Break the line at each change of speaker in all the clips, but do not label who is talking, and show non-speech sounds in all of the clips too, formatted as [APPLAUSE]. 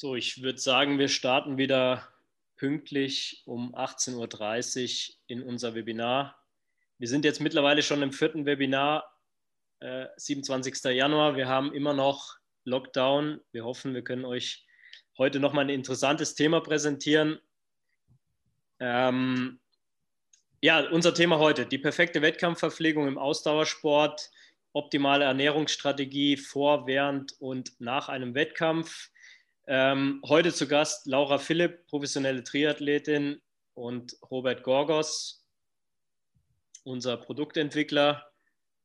So, ich würde sagen, wir starten wieder pünktlich um 18.30 Uhr in unser Webinar. Wir sind jetzt mittlerweile schon im vierten Webinar, äh, 27. Januar. Wir haben immer noch Lockdown. Wir hoffen, wir können euch heute nochmal ein interessantes Thema präsentieren. Ähm, ja, unser Thema heute, die perfekte Wettkampfverpflegung im Ausdauersport, optimale Ernährungsstrategie vor, während und nach einem Wettkampf. Ähm, heute zu Gast Laura Philipp, professionelle Triathletin und Robert Gorgos, unser Produktentwickler.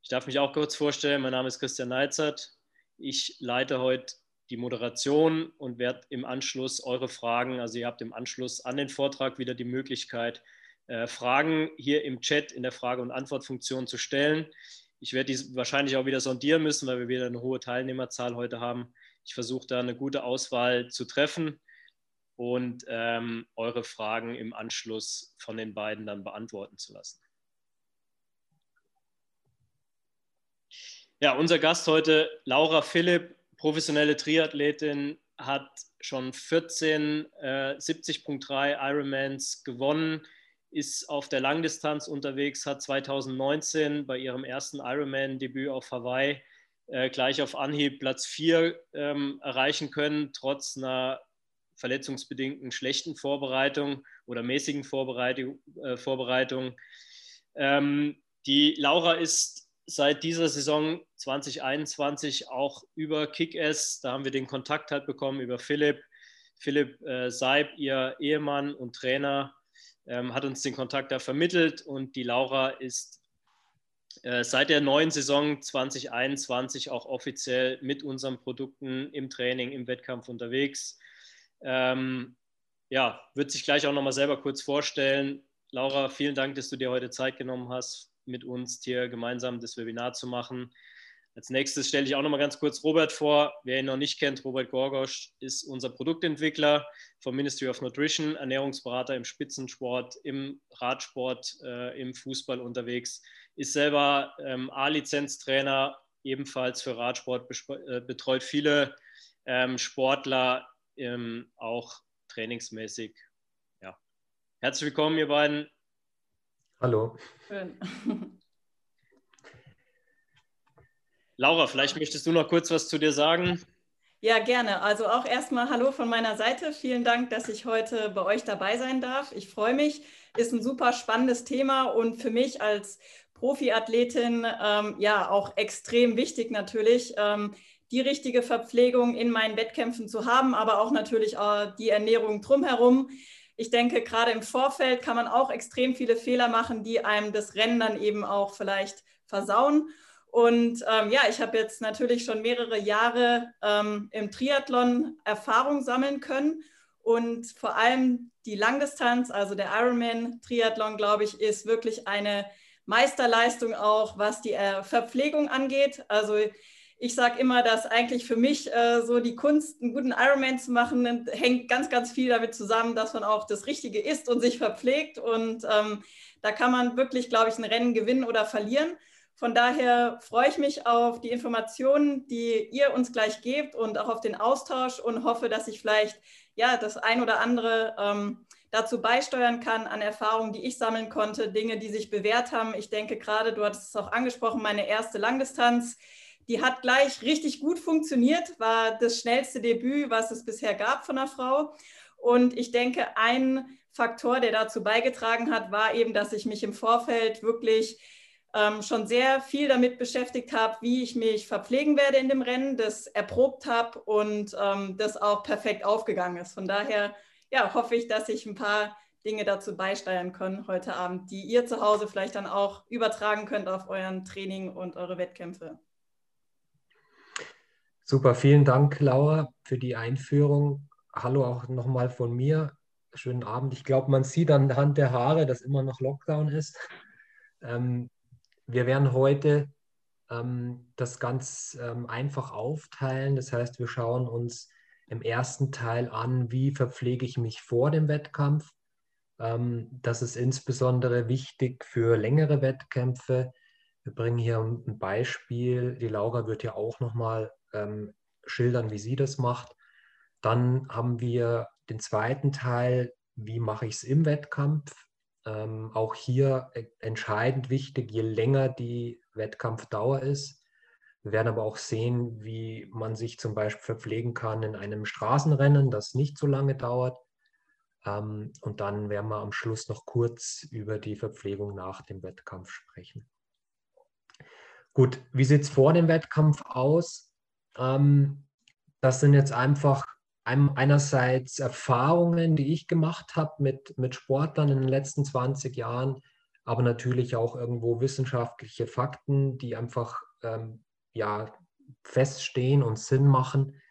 Ich darf mich auch kurz vorstellen, mein Name ist Christian Neizert. Ich leite heute die Moderation und werde im Anschluss eure Fragen, also ihr habt im Anschluss an den Vortrag wieder die Möglichkeit, äh, Fragen hier im Chat in der Frage- und Antwortfunktion zu stellen. Ich werde die wahrscheinlich auch wieder sondieren müssen, weil wir wieder eine hohe Teilnehmerzahl heute haben. Ich versuche da eine gute Auswahl zu treffen und ähm, eure Fragen im Anschluss von den beiden dann beantworten zu lassen. Ja, unser Gast heute, Laura Philipp, professionelle Triathletin, hat schon 14 äh, 70.3 Ironmans gewonnen, ist auf der Langdistanz unterwegs, hat 2019 bei ihrem ersten Ironman-Debüt auf Hawaii äh, gleich auf Anhieb Platz 4 ähm, erreichen können, trotz einer verletzungsbedingten schlechten Vorbereitung oder mäßigen Vorbereitung. Äh, Vorbereitung. Ähm, die Laura ist seit dieser Saison 2021 auch über Kick-Ass, da haben wir den Kontakt halt bekommen über Philipp. Philipp äh, Seib, ihr Ehemann und Trainer, ähm, hat uns den Kontakt da vermittelt und die Laura ist seit der neuen Saison 2021 auch offiziell mit unseren Produkten im Training, im Wettkampf unterwegs. Ähm, ja, wird sich gleich auch nochmal selber kurz vorstellen. Laura, vielen Dank, dass du dir heute Zeit genommen hast, mit uns hier gemeinsam das Webinar zu machen. Als nächstes stelle ich auch noch mal ganz kurz Robert vor. Wer ihn noch nicht kennt, Robert Gorgosch ist unser Produktentwickler vom Ministry of Nutrition, Ernährungsberater im Spitzensport, im Radsport, äh, im Fußball unterwegs, ist selber ähm, A-Lizenztrainer, ebenfalls für Radsport, äh, betreut viele ähm, Sportler, ähm, auch trainingsmäßig. Ja. Herzlich willkommen, ihr beiden.
Hallo. Schön. [LAUGHS]
Laura, vielleicht möchtest du noch kurz was zu dir sagen.
Ja, gerne. Also auch erstmal Hallo von meiner Seite. Vielen Dank, dass ich heute bei euch dabei sein darf. Ich freue mich. Ist ein super spannendes Thema und für mich als Profiathletin ähm, ja auch extrem wichtig natürlich, ähm, die richtige Verpflegung in meinen Wettkämpfen zu haben, aber auch natürlich äh, die Ernährung drumherum. Ich denke, gerade im Vorfeld kann man auch extrem viele Fehler machen, die einem das Rennen dann eben auch vielleicht versauen. Und ähm, ja, ich habe jetzt natürlich schon mehrere Jahre ähm, im Triathlon Erfahrung sammeln können. Und vor allem die Langdistanz, also der Ironman-Triathlon, glaube ich, ist wirklich eine Meisterleistung auch, was die äh, Verpflegung angeht. Also ich sage immer, dass eigentlich für mich äh, so die Kunst, einen guten Ironman zu machen, hängt ganz, ganz viel damit zusammen, dass man auch das Richtige isst und sich verpflegt. Und ähm, da kann man wirklich, glaube ich, ein Rennen gewinnen oder verlieren. Von daher freue ich mich auf die Informationen, die ihr uns gleich gebt und auch auf den Austausch und hoffe, dass ich vielleicht ja das ein oder andere ähm, dazu beisteuern kann an Erfahrungen, die ich sammeln konnte, Dinge, die sich bewährt haben. Ich denke gerade, du hattest es auch angesprochen, meine erste Langdistanz, die hat gleich richtig gut funktioniert, war das schnellste Debüt, was es bisher gab von einer Frau. Und ich denke, ein Faktor, der dazu beigetragen hat, war eben, dass ich mich im Vorfeld wirklich ähm, schon sehr viel damit beschäftigt habe, wie ich mich verpflegen werde in dem Rennen, das erprobt habe und ähm, das auch perfekt aufgegangen ist. Von daher ja, hoffe ich, dass ich ein paar Dinge dazu beisteuern kann heute Abend, die ihr zu Hause vielleicht dann auch übertragen könnt auf euren Training und eure Wettkämpfe.
Super, vielen Dank, Laura, für die Einführung. Hallo auch nochmal von mir. Schönen Abend. Ich glaube, man sieht anhand der Haare, dass immer noch Lockdown ist. Ähm, wir werden heute ähm, das ganz ähm, einfach aufteilen. Das heißt, wir schauen uns im ersten Teil an, wie verpflege ich mich vor dem Wettkampf. Ähm, das ist insbesondere wichtig für längere Wettkämpfe. Wir bringen hier ein Beispiel. Die Laura wird ja auch nochmal ähm, schildern, wie sie das macht. Dann haben wir den zweiten Teil, wie mache ich es im Wettkampf? Ähm, auch hier e, entscheidend wichtig, je länger die Wettkampfdauer ist. Wir werden aber auch sehen, wie man sich zum Beispiel verpflegen kann in einem Straßenrennen, das nicht so lange dauert. Ähm, und dann werden wir am Schluss noch kurz über die Verpflegung nach dem Wettkampf sprechen. Gut, wie sieht es vor dem Wettkampf aus? Ähm, das sind jetzt einfach einerseits Erfahrungen, die ich gemacht habe mit, mit Sportlern in den letzten 20 Jahren, aber natürlich auch irgendwo wissenschaftliche Fakten, die einfach ähm, ja, feststehen und Sinn machen.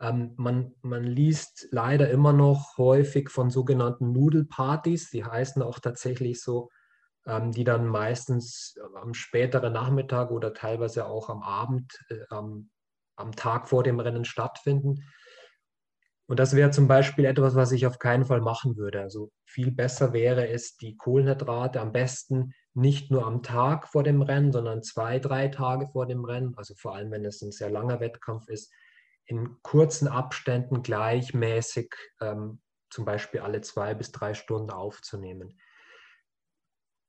Ähm, man, man liest leider immer noch häufig von sogenannten Nudelpartys, die heißen auch tatsächlich so, ähm, die dann meistens am späteren Nachmittag oder teilweise auch am Abend, äh, am, am Tag vor dem Rennen stattfinden. Und das wäre zum Beispiel etwas, was ich auf keinen Fall machen würde. Also viel besser wäre es, die Kohlenhydrate am besten nicht nur am Tag vor dem Rennen, sondern zwei, drei Tage vor dem Rennen, also vor allem wenn es ein sehr langer Wettkampf ist, in kurzen Abständen gleichmäßig ähm, zum Beispiel alle zwei bis drei Stunden aufzunehmen.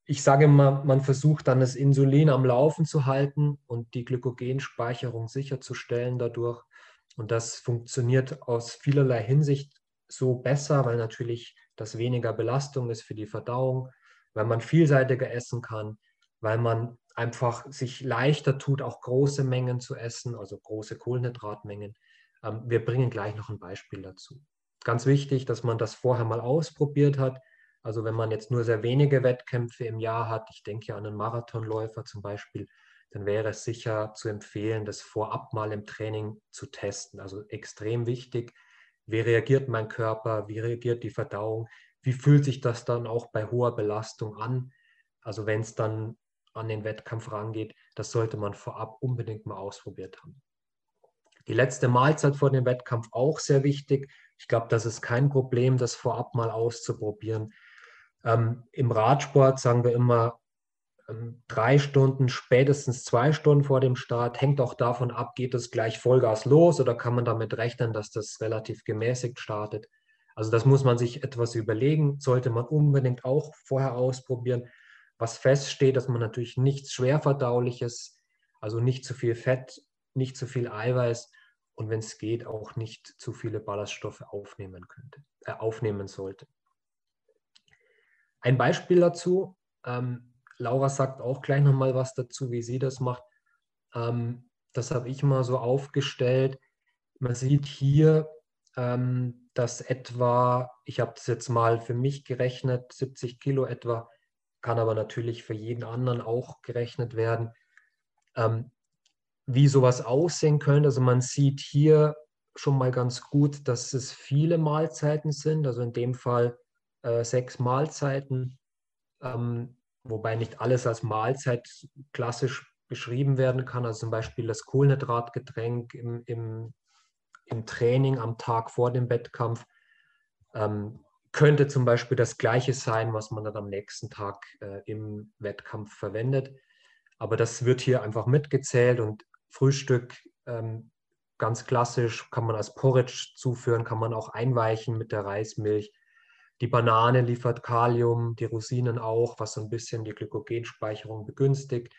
Ich sage mal, man versucht dann das Insulin am Laufen zu halten und die Glykogenspeicherung sicherzustellen dadurch. Und das funktioniert aus vielerlei Hinsicht so besser, weil natürlich das weniger Belastung ist für die Verdauung, weil man vielseitiger essen kann, weil man einfach sich leichter tut, auch große Mengen zu essen, also große Kohlenhydratmengen. Ähm, wir bringen gleich noch ein Beispiel dazu. Ganz wichtig, dass man das vorher mal ausprobiert hat. Also wenn man jetzt nur sehr wenige Wettkämpfe im Jahr hat, ich denke an einen Marathonläufer zum Beispiel, dann wäre es sicher zu empfehlen, das vorab mal im Training zu testen. Also extrem wichtig, wie reagiert mein Körper, wie reagiert die Verdauung, wie fühlt sich das dann auch bei hoher Belastung an. Also wenn es dann an den Wettkampf rangeht, das sollte man vorab unbedingt mal ausprobiert haben. Die letzte Mahlzeit vor dem Wettkampf auch sehr wichtig. Ich glaube, das ist kein Problem, das vorab mal auszuprobieren. Ähm, Im Radsport sagen wir immer, ähm, drei Stunden, spätestens zwei Stunden vor dem Start. Hängt auch davon ab, geht es gleich Vollgas los oder kann man damit rechnen, dass das relativ gemäßigt startet. Also das muss man sich etwas überlegen, sollte man unbedingt auch vorher ausprobieren. Was feststeht, dass man natürlich nichts schwerverdauliches, also nicht zu viel Fett, nicht zu viel Eiweiß und wenn es geht, auch nicht zu viele Ballaststoffe aufnehmen könnte, äh, aufnehmen sollte. Ein Beispiel dazu, ähm, Laura sagt auch gleich nochmal was dazu, wie sie das macht. Ähm, das habe ich mal so aufgestellt. Man sieht hier, ähm, dass etwa, ich habe das jetzt mal für mich gerechnet, 70 Kilo etwa, kann aber natürlich für jeden anderen auch gerechnet werden, ähm, wie sowas aussehen könnte. Also man sieht hier schon mal ganz gut, dass es viele Mahlzeiten sind, also in dem Fall äh, sechs Mahlzeiten. Ähm, wobei nicht alles als Mahlzeit klassisch beschrieben werden kann. Also zum Beispiel das Kohlenhydratgetränk im, im, im Training am Tag vor dem Wettkampf ähm, könnte zum Beispiel das gleiche sein, was man dann am nächsten Tag äh, im Wettkampf verwendet. Aber das wird hier einfach mitgezählt und Frühstück ähm, ganz klassisch kann man als Porridge zuführen, kann man auch einweichen mit der Reismilch. Die Banane liefert Kalium, die Rosinen auch, was so ein bisschen die Glykogenspeicherung begünstigt.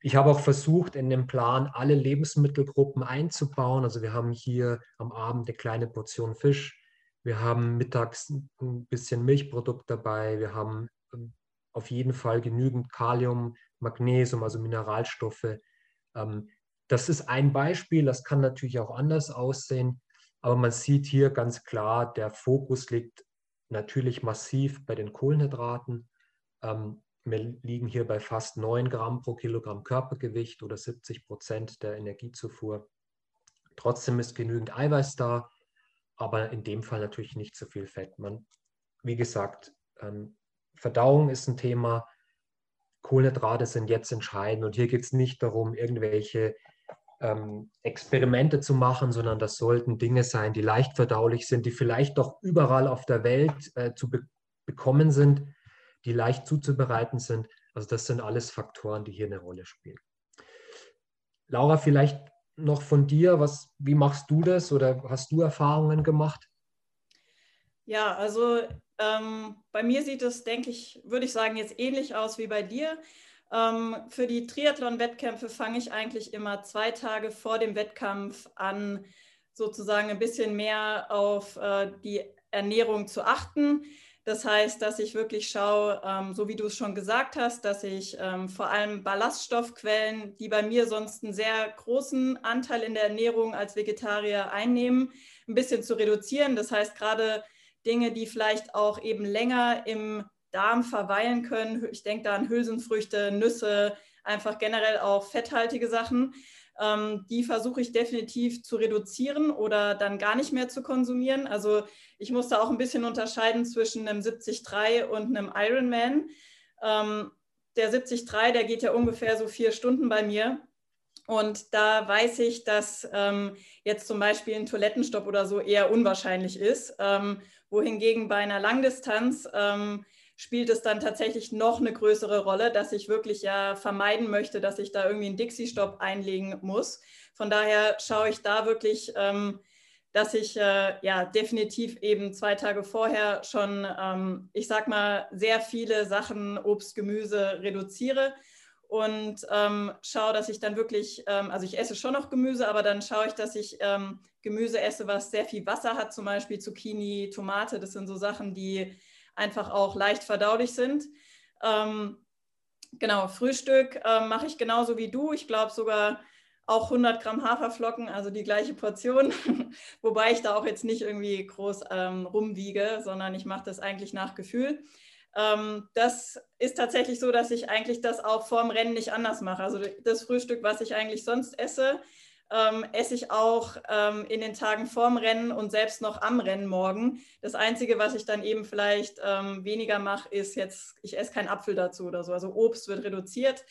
Ich habe auch versucht, in dem Plan alle Lebensmittelgruppen einzubauen. Also wir haben hier am Abend eine kleine Portion Fisch. Wir haben mittags ein bisschen Milchprodukt dabei. Wir haben ähm, auf jeden Fall genügend Kalium, Magnesium, also Mineralstoffe. Ähm, das ist ein Beispiel. Das kann natürlich auch anders aussehen. Aber man sieht hier ganz klar, der Fokus liegt natürlich massiv bei den Kohlenhydraten. Ähm, wir liegen hier bei fast 9 Gramm pro Kilogramm Körpergewicht oder 70 Prozent der Energiezufuhr. Trotzdem ist genügend Eiweiß da, aber in dem Fall natürlich nicht so viel Fett. Man, wie gesagt, ähm, Verdauung ist ein Thema. Kohlenhydrate sind jetzt entscheidend und hier geht es nicht darum, irgendwelche ähm, Experimente zu machen, sondern das sollten Dinge sein, die leicht verdaulich sind, die vielleicht doch überall auf der Welt äh, zu be bekommen sind, die leicht zuzubereiten sind. Also das sind alles Faktoren, die hier eine Rolle spielen. Laura, vielleicht noch von dir, was, wie machst du das oder hast du Erfahrungen gemacht?
Ja, also ähm, bei mir sieht es, denke ich, würde ich sagen, jetzt ähnlich aus wie bei dir. Ähm, für die Triathlon-Wettkämpfe fange ich eigentlich immer zwei Tage vor dem Wettkampf an, sozusagen ein bisschen mehr auf äh, die Ernährung zu achten. Das heißt, dass ich wirklich schaue, ähm, so wie du es schon gesagt hast, dass ich ähm, vor allem Ballaststoffquellen, die bei mir sonst einen sehr großen Anteil in der Ernährung als Vegetarier einnehmen, ein bisschen zu reduzieren. Das heißt, gerade Dinge, die vielleicht auch eben länger im Darm verweilen können. Ich denke da an Hülsenfrüchte, Nüsse, einfach generell auch fetthaltige Sachen. Ähm, die versuche ich definitiv zu reduzieren oder dann gar nicht mehr zu konsumieren. Also ich muss da auch ein bisschen unterscheiden zwischen einem 70-3 und einem Ironman. Ähm, der 70-3, der geht ja ungefähr so vier Stunden bei mir. Und da weiß ich, dass ähm, jetzt zum Beispiel ein Toilettenstopp oder so eher unwahrscheinlich ist. Ähm, wohingegen bei einer Langdistanz ähm, spielt es dann tatsächlich noch eine größere Rolle, dass ich wirklich ja vermeiden möchte, dass ich da irgendwie einen Dixie-Stopp einlegen muss. Von daher schaue ich da wirklich, ähm, dass ich äh, ja definitiv eben zwei Tage vorher schon, ähm, ich sag mal, sehr viele Sachen, Obst, Gemüse reduziere und ähm, schaue, dass ich dann wirklich, ähm, also ich esse schon noch Gemüse, aber dann schaue ich, dass ich ähm, Gemüse esse, was sehr viel Wasser hat, zum Beispiel Zucchini, Tomate. Das sind so Sachen, die einfach auch leicht verdaulich sind. Ähm, genau, Frühstück äh, mache ich genauso wie du. Ich glaube sogar auch 100 Gramm Haferflocken, also die gleiche Portion, [LAUGHS] wobei ich da auch jetzt nicht irgendwie groß ähm, rumwiege, sondern ich mache das eigentlich nach Gefühl. Ähm, das ist tatsächlich so, dass ich eigentlich das auch vorm Rennen nicht anders mache. Also das Frühstück, was ich eigentlich sonst esse, ähm, esse ich auch ähm, in den Tagen vorm Rennen und selbst noch am Rennen morgen. Das Einzige, was ich dann eben vielleicht ähm, weniger mache, ist jetzt, ich esse keinen Apfel dazu oder so. Also Obst wird reduziert.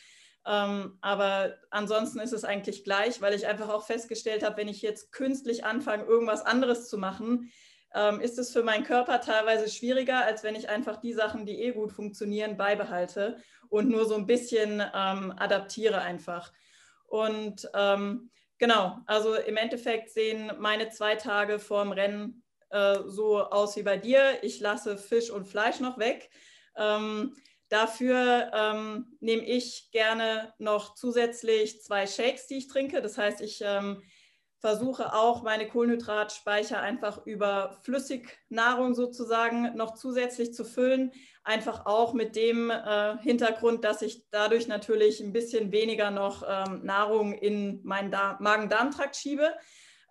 Ähm, aber ansonsten ist es eigentlich gleich, weil ich einfach auch festgestellt habe, wenn ich jetzt künstlich anfange, irgendwas anderes zu machen, ähm, ist es für meinen Körper teilweise schwieriger, als wenn ich einfach die Sachen, die eh gut funktionieren, beibehalte und nur so ein bisschen ähm, adaptiere einfach. Und ähm, Genau, also im Endeffekt sehen meine zwei Tage vorm Rennen äh, so aus wie bei dir. Ich lasse Fisch und Fleisch noch weg. Ähm, dafür ähm, nehme ich gerne noch zusätzlich zwei Shakes, die ich trinke. Das heißt, ich ähm, versuche auch meine Kohlenhydratspeicher einfach über Flüssignahrung sozusagen noch zusätzlich zu füllen. Einfach auch mit dem äh, Hintergrund, dass ich dadurch natürlich ein bisschen weniger noch ähm, Nahrung in meinen Magen-Darm-Trakt schiebe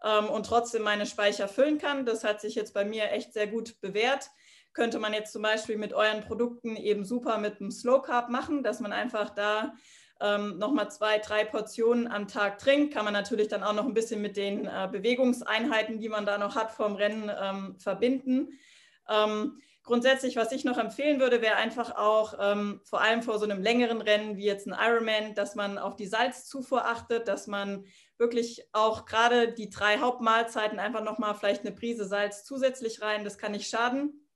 ähm, und trotzdem meine Speicher füllen kann. Das hat sich jetzt bei mir echt sehr gut bewährt. Könnte man jetzt zum Beispiel mit euren Produkten eben super mit einem Slow Carb machen, dass man einfach da ähm, nochmal zwei, drei Portionen am Tag trinkt. Kann man natürlich dann auch noch ein bisschen mit den äh, Bewegungseinheiten, die man da noch hat vorm Rennen, ähm, verbinden. Ähm, grundsätzlich, was ich noch empfehlen würde, wäre einfach auch ähm, vor allem vor so einem längeren Rennen wie jetzt ein Ironman, dass man auf die Salzzufuhr achtet, dass man wirklich auch gerade die drei Hauptmahlzeiten einfach nochmal vielleicht eine Prise Salz zusätzlich rein. Das kann nicht schaden.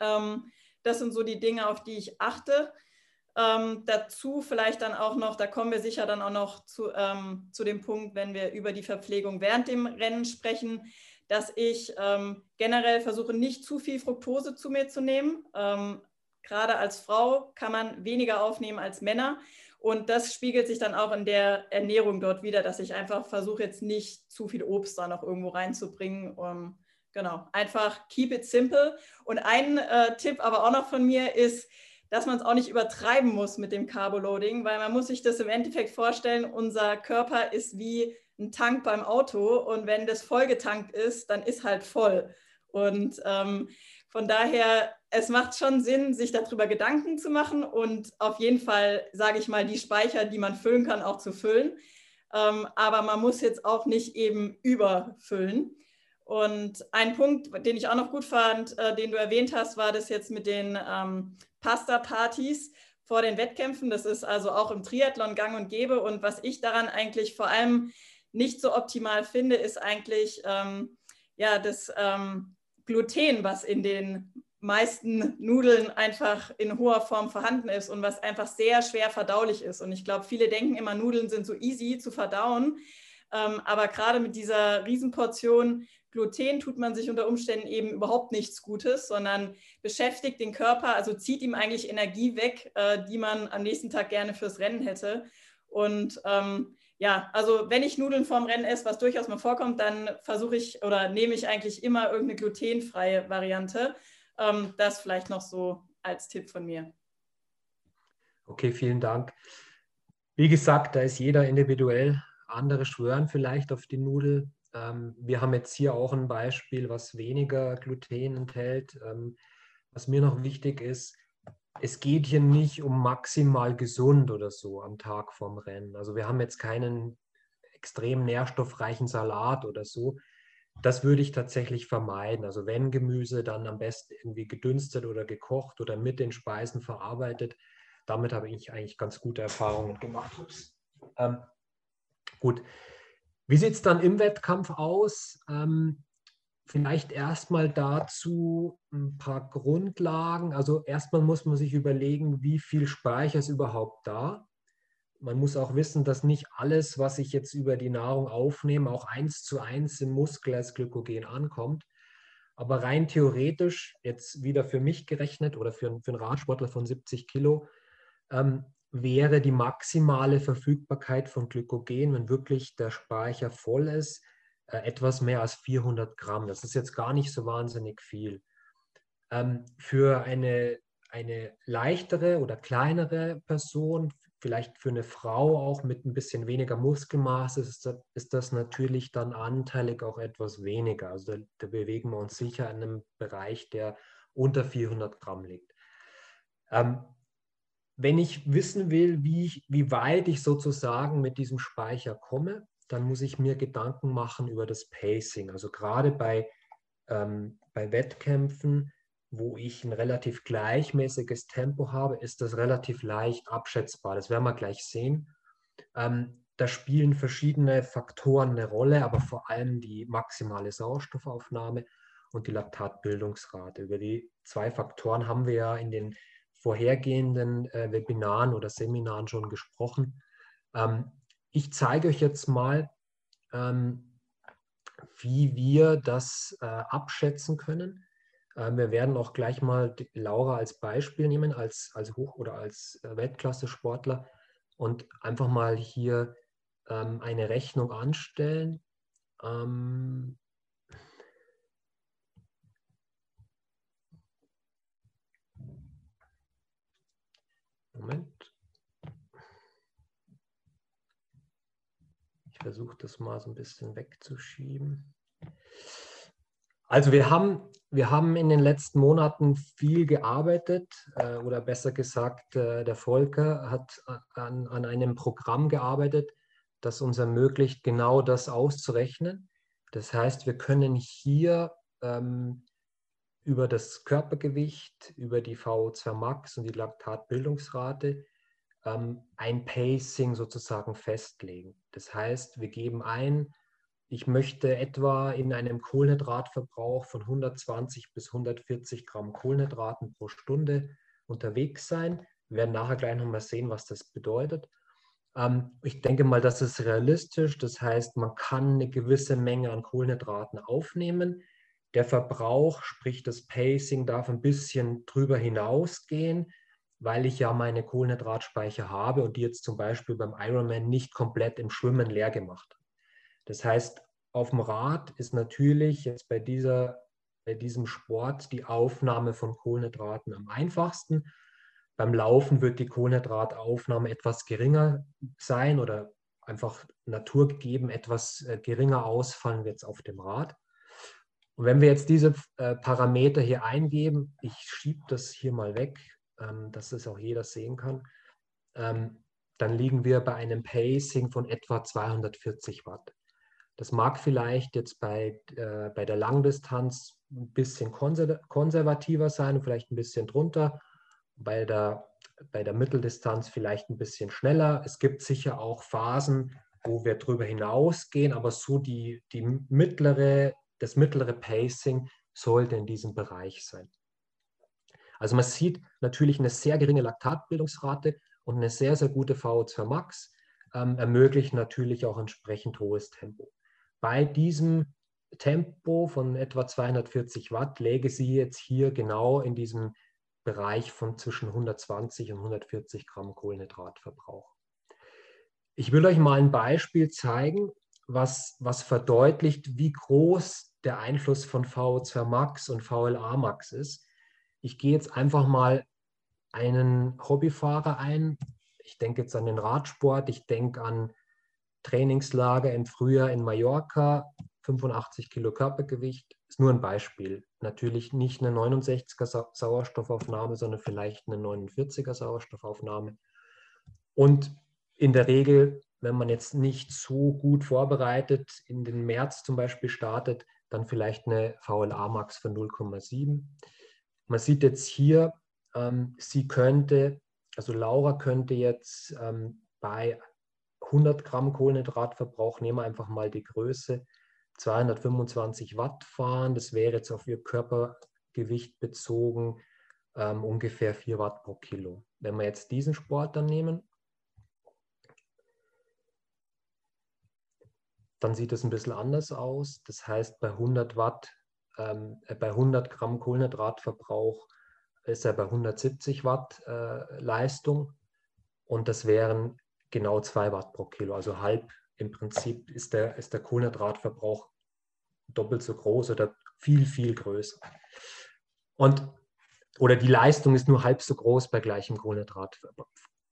Ähm, das sind so die Dinge, auf die ich achte. Ähm, dazu vielleicht dann auch noch, da kommen wir sicher dann auch noch zu, ähm, zu dem Punkt, wenn wir über die Verpflegung während dem Rennen sprechen, dass ich ähm, generell versuche, nicht zu viel Fructose zu mir zu nehmen. Ähm, gerade als Frau kann man weniger aufnehmen als Männer. Und das spiegelt sich dann auch in der Ernährung dort wieder, dass ich einfach versuche, jetzt nicht zu viel Obst da noch irgendwo reinzubringen. Um, genau, einfach keep it simple. Und ein äh, Tipp aber auch noch von mir ist, dass man es auch nicht übertreiben muss mit dem Carboloading, weil man muss sich das im Endeffekt vorstellen, unser Körper ist wie ein Tank beim Auto und wenn das vollgetankt ist, dann ist halt voll. Und ähm, von daher, es macht schon Sinn, sich darüber Gedanken zu machen und auf jeden Fall, sage ich mal, die Speicher, die man füllen kann, auch zu füllen. Ähm, aber man muss jetzt auch nicht eben überfüllen. Und ein Punkt, den ich auch noch gut fand, äh, den du erwähnt hast, war das jetzt mit den ähm, Pasta-Partys vor den Wettkämpfen. Das ist also auch im Triathlon gang und gäbe. Und was ich daran eigentlich vor allem nicht so optimal finde, ist eigentlich ähm, ja, das ähm, Gluten, was in den meisten Nudeln einfach in hoher Form vorhanden ist und was einfach sehr schwer verdaulich ist. Und ich glaube, viele denken immer, Nudeln sind so easy zu verdauen. Ähm, aber gerade mit dieser Riesenportion Gluten tut man sich unter Umständen eben überhaupt nichts Gutes, sondern beschäftigt den Körper, also zieht ihm eigentlich Energie weg, äh, die man am nächsten Tag gerne fürs Rennen hätte. Und ähm, ja, also wenn ich Nudeln vorm Rennen esse, was durchaus mal vorkommt, dann versuche ich oder nehme ich eigentlich immer irgendeine glutenfreie Variante. Ähm, das vielleicht noch so als Tipp von mir.
Okay, vielen Dank. Wie gesagt, da ist jeder individuell. Andere schwören vielleicht auf die Nudel. Ähm, wir haben jetzt hier auch ein Beispiel, was weniger Gluten enthält. Ähm, was mir noch wichtig ist, es geht hier nicht um maximal gesund oder so am Tag vorm Rennen. Also wir haben jetzt keinen extrem nährstoffreichen Salat oder so. Das würde ich tatsächlich vermeiden. Also wenn Gemüse, dann am besten irgendwie gedünstet oder gekocht oder mit den Speisen verarbeitet. Damit habe ich eigentlich ganz gute Erfahrungen gemacht. Ähm, gut. Wie sieht es dann im Wettkampf aus? Ähm, vielleicht erstmal dazu ein paar Grundlagen. Also erstmal muss man sich überlegen, wie viel Speicher ist überhaupt da. Man muss auch wissen, dass nicht alles, was ich jetzt über die Nahrung aufnehme, auch eins zu eins im Muskel als Glykogen ankommt. Aber rein theoretisch, jetzt wieder für mich gerechnet oder für, für einen Radsportler von 70 Kilo, ähm, wäre die maximale Verfügbarkeit von Glykogen, wenn wirklich der Speicher voll ist, äh, etwas mehr als 400 Gramm. Das ist jetzt gar nicht so wahnsinnig viel. Ähm, für eine, eine leichtere oder kleinere Person, vielleicht für eine Frau auch mit ein bisschen weniger Muskelmaß, ist das, ist das natürlich dann anteilig auch etwas weniger. Also da, da, bewegen wir uns sicher in einem Bereich, der unter 400 Gramm liegt. Ähm, wenn ich wissen will, wie, ich, wie weit ich sozusagen mit diesem Speicher komme, dann muss ich mir Gedanken machen über das Pacing. Also gerade bei, ähm, bei Wettkämpfen, wo ich ein relativ gleichmäßiges Tempo habe, ist das relativ leicht abschätzbar. Das werden wir gleich sehen. Ähm, da spielen verschiedene Faktoren eine Rolle, aber vor allem die maximale Sauerstoffaufnahme und die Laktatbildungsrate. Über die zwei Faktoren haben wir ja in den vorhergehenden äh, Webinaren oder Seminaren schon gesprochen. Ähm, ich zeige euch jetzt mal, ähm, wie wir das äh, abschätzen können. Ähm, wir werden auch gleich mal Laura als Beispiel nehmen, als, als Hoch- oder als äh, Weltklasse-Sportler und einfach mal hier ähm, eine Rechnung anstellen. Ähm, Moment. Versuche das mal so ein bisschen wegzuschieben. Also wir haben, wir haben in den letzten Monaten viel gearbeitet äh, oder besser gesagt, äh, der Volker hat an, an einem Programm gearbeitet, das uns ermöglicht, genau das auszurechnen. Das heißt, wir können hier ähm, über das Körpergewicht, über die VO2 Max und die Laktatbildungsrate ähm, ein Pacing sozusagen festlegen. Das heißt, wir geben ein, ich möchte etwa in einem Kohlenhydratverbrauch von 120 bis 140 Gramm Kohlenhydraten pro Stunde unterwegs sein. Wir werden nachher gleich nochmal sehen, was das bedeutet. Ähm, ich denke mal, das ist realistisch. Das heißt, man kann eine gewisse Menge an Kohlenhydraten aufnehmen. Der Verbrauch, sprich das Pacing, darf ein bisschen drüber hinausgehen, weil ich ja meine Kohlenhydratspeicher habe und die jetzt zum Beispiel beim Ironman nicht komplett im Schwimmen leer gemacht. Das heißt, auf dem Rad ist natürlich jetzt bei, dieser, bei diesem Sport die Aufnahme von Kohlenhydraten am einfachsten. Beim Laufen wird die Kohlenhydrataufnahme etwas geringer sein oder einfach naturgegeben etwas äh, geringer ausfallen jetzt auf dem Rad. Und wenn wir jetzt diese äh, Parameter hier eingeben, ich schiebe das hier mal weg, ähm, dass es auch jeder sehen kann, ähm, dann liegen wir bei einem Pacing von etwa 240 Watt. Das mag vielleicht jetzt bei, äh, bei der Langdistanz ein bisschen konservativer sein vielleicht ein bisschen drunter, bei der, bei der Mitteldistanz vielleicht ein bisschen schneller. Es gibt sicher auch Phasen, wo wir darüber hinausgehen, aber so die, die mittlere das mittlere Pacing sollte in diesem Bereich sein. Also man sieht natürlich eine sehr geringe Laktatbildungsrate und eine sehr, sehr gute VO2 Max. ähm, ermöglichen natürlich auch entsprechend hohes Tempo. Bei diesem Tempo von etwa 240 Watt läge sie jetzt hier genau in diesem Bereich von zwischen 120 und 140 Gramm Kohlenhydratverbrauch. Ich will euch mal ein Beispiel zeigen, was, was verdeutlicht, wie groß der Einfluss von VO2 Max und VLA Max ist. Ich gehe jetzt einfach mal einen Hobbyfahrer ein. Ich denke jetzt an den Radsport, ich denke an Trainingslager im Frühjahr in Mallorca, 85 Kilo Körpergewicht, ist nur ein Beispiel. Natürlich nicht eine 69er Sauerstoffaufnahme, sondern vielleicht eine 49er Sauerstoffaufnahme. Und in der Regel, wenn man jetzt nicht so gut vorbereitet in den März zum Beispiel startet, dann vielleicht eine VLA-Max von 0,7. Man sieht jetzt hier, ähm, sie könnte, also Laura könnte jetzt ähm, bei 100 Gramm Kohlenhydratverbrauch, nehmen wir einfach mal die Größe, 225 Watt fahren. Das wäre jetzt auf ihr Körpergewicht bezogen ähm, ungefähr 4 Watt pro Kilo. Wenn wir jetzt diesen Sport dann nehmen, dann sieht es ein bisschen anders aus. Das heißt, bei 100 Watt, ähm, äh, bei 100 Gramm Kohlenhydratverbrauch ist er bei 170 Watt äh, Leistung und das wären genau 2 Watt pro Kilo, also halb im Prinzip ist der, ist der Kohlenhydratverbrauch doppelt so groß oder viel, viel größer. Und, oder die Leistung ist nur halb so groß bei gleichem Kohlenhydrat,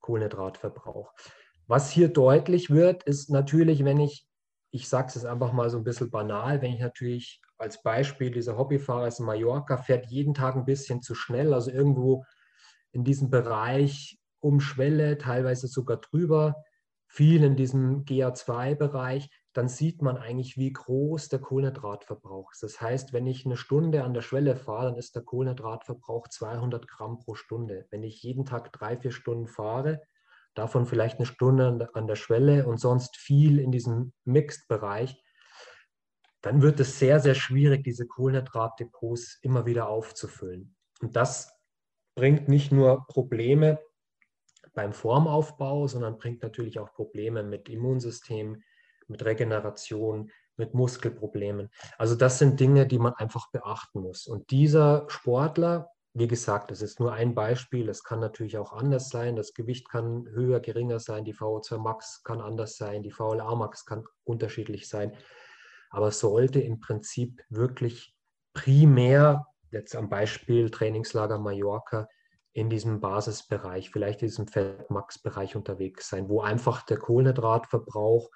Kohlenhydratverbrauch. Was hier deutlich wird, ist natürlich, wenn ich, ich sage es jetzt einfach mal so ein bisschen banal, wenn ich natürlich als Beispiel, dieser Hobbyfahrer ist in Mallorca, fährt jeden Tag ein bisschen zu schnell, also irgendwo in diesem Bereich um Schwelle, teilweise sogar drüber, viel in diesem GA2-Bereich, dann sieht man eigentlich, wie groß der Kohlenhydratverbrauch ist. Das heißt, wenn ich eine Stunde an der Schwelle fahre, dann ist der Kohlenhydratverbrauch 200 Gramm pro Stunde. Wenn ich jeden Tag drei, vier Stunden fahre, davon vielleicht eine Stunde an der Schwelle und sonst viel in diesem Mixed-Bereich, dann wird es sehr, sehr schwierig, diese Kohlenhydratdepots immer wieder aufzufüllen. Und das bringt nicht nur Probleme beim Formaufbau, sondern bringt natürlich auch Probleme mit Immunsystem, mit Regeneration, mit Muskelproblemen. Also das sind Dinge, die man einfach beachten muss. Und dieser Sportler, wie gesagt, das ist nur ein Beispiel, es kann natürlich auch anders sein, das Gewicht kann höher, geringer sein, die VO2 Max kann anders sein, die VLA Max kann unterschiedlich sein, aber sollte im Prinzip wirklich primär, jetzt am Beispiel Trainingslager Mallorca, in diesem Basisbereich, vielleicht in diesem Fettmax-Bereich unterwegs sein, wo einfach der Kohlenhydratverbrauch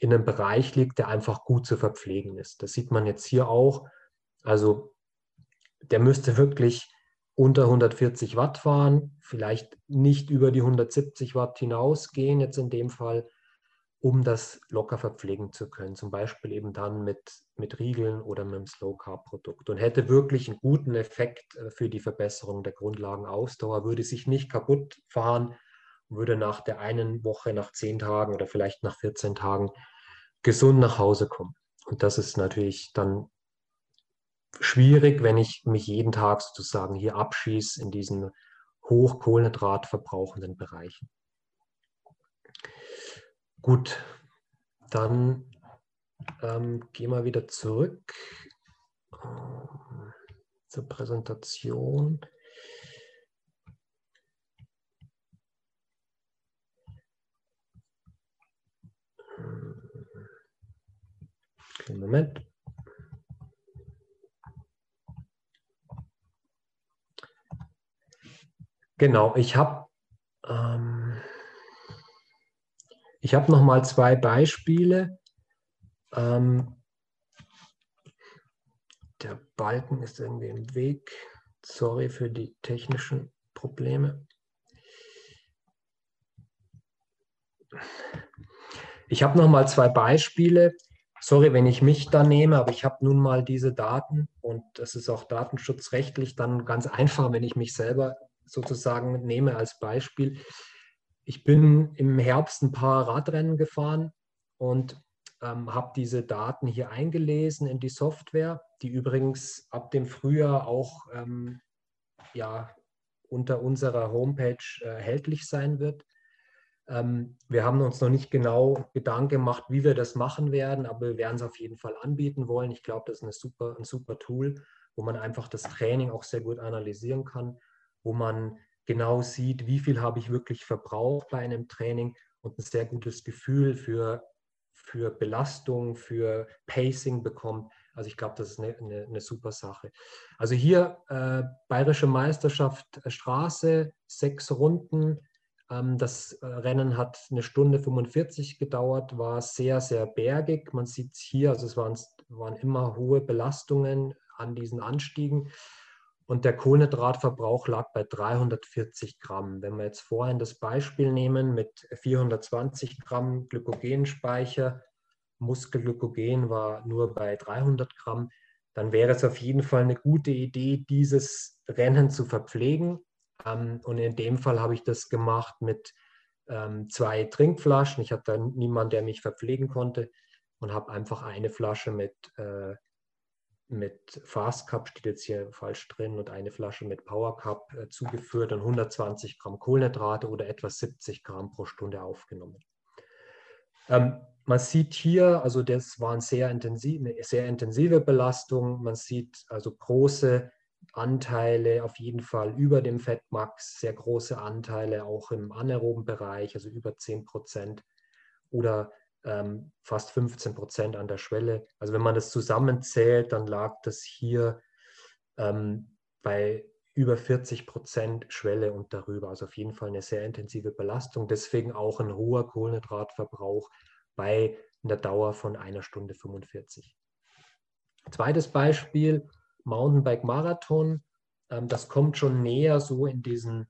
in einem Bereich liegt, der einfach gut zu verpflegen ist. Das sieht man jetzt hier auch. Also der müsste wirklich unter 140 Watt fahren, vielleicht nicht über die 170 Watt hinausgehen, jetzt in dem Fall, um das locker verpflegen zu können. Zum Beispiel eben dann mit, mit Riegeln oder mit einem Slow-Carb-Produkt und hätte wirklich einen guten Effekt äh, für die Verbesserung der Grundlagenausdauer, würde sich nicht kaputt fahren würde nach der einen Woche, nach zehn Tagen oder vielleicht nach 14 Tagen gesund nach Hause kommen. Und das ist natürlich dann schwierig, wenn ich mich jeden Tag sozusagen hier abschieße in diesen Hochkohlenhydrat verbrauchenden Bereichen. Gut, dann ähm, gehen wir wieder zurück äh, zur Präsentation. Okay, Moment. Genau, ich habe ähm, ich habe noch mal zwei Beispiele. Ähm, der Balken ist irgendwie im Weg. Sorry für die technischen Probleme. Ich habe noch mal zwei Beispiele. Sorry, wenn ich mich da nehme, aber ich habe nun mal diese Daten und das ist auch datenschutzrechtlich dann ganz einfach, wenn ich mich selber sozusagen nehme als Beispiel. Ich bin im Herbst ein paar Radrennen gefahren und ähm, habe diese Daten hier eingelesen in die Software, die übrigens ab dem Frühjahr auch ähm, ja, unter unserer Homepage äh, erhältlich sein wird. Ähm, wir haben uns noch nicht genau Gedanken gemacht, wie wir das machen werden, aber wir werden es auf jeden Fall anbieten wollen. Ich glaube, das ist super, ein super Tool, wo man einfach das Training auch sehr gut analysieren kann, wo man genau sieht, wie viel habe ich wirklich verbraucht bei einem Training und ein sehr gutes Gefühl für, für Belastung, für Pacing bekommt. Also ich glaube, das ist eine, eine, eine, super Sache. Also hier äh, Bayerische Meisterschaft äh, Straße, sechs Runden. Ähm, das äh, Rennen hat eine Stunde 45 gedauert, war sehr, sehr bergig. Man sieht es hier, also es waren, waren immer hohe Belastungen an diesen Anstiegen. Und der Kohlenhydratverbrauch lag bei 340 Gramm. Wenn wir jetzt vorhin das Beispiel nehmen mit 420 Gramm Glykogenspeicher, Muskelglykogen war nur bei 300 Gramm, dann wäre es auf jeden Fall eine gute Idee, dieses Rennen zu verpflegen. Ähm, und in dem Fall habe ich das gemacht mit ähm, zwei Trinkflaschen. Ich hatte niemanden, der mich verpflegen konnte und habe einfach eine Flasche mit äh, mit Fast Cup, steht jetzt hier falsch drin, und eine Flasche mit Power Cup äh, zugeführt und 120 Gramm Kohlenhydrate oder etwa 70 Gramm pro Stunde aufgenommen. Ähm, man sieht hier, also das war ein sehr intensiv, eine sehr intensive Belastung. Man sieht also große Anteile auf jeden Fall über dem Fettmax, sehr große Anteile auch im anaeroben Bereich, also über 10 Prozent oder ähm, fast 15 Prozent an der Schwelle. Also wenn man das zusammenzählt, dann lag das hier ähm, bei über 40 Prozent Schwelle und darüber. Also auf jeden Fall eine sehr intensive Belastung. Deswegen auch ein hoher Kohlenhydratverbrauch bei einer Dauer von einer Stunde 45. Zweites Beispiel, Mountainbike Marathon. Ähm, das kommt schon näher so in diesen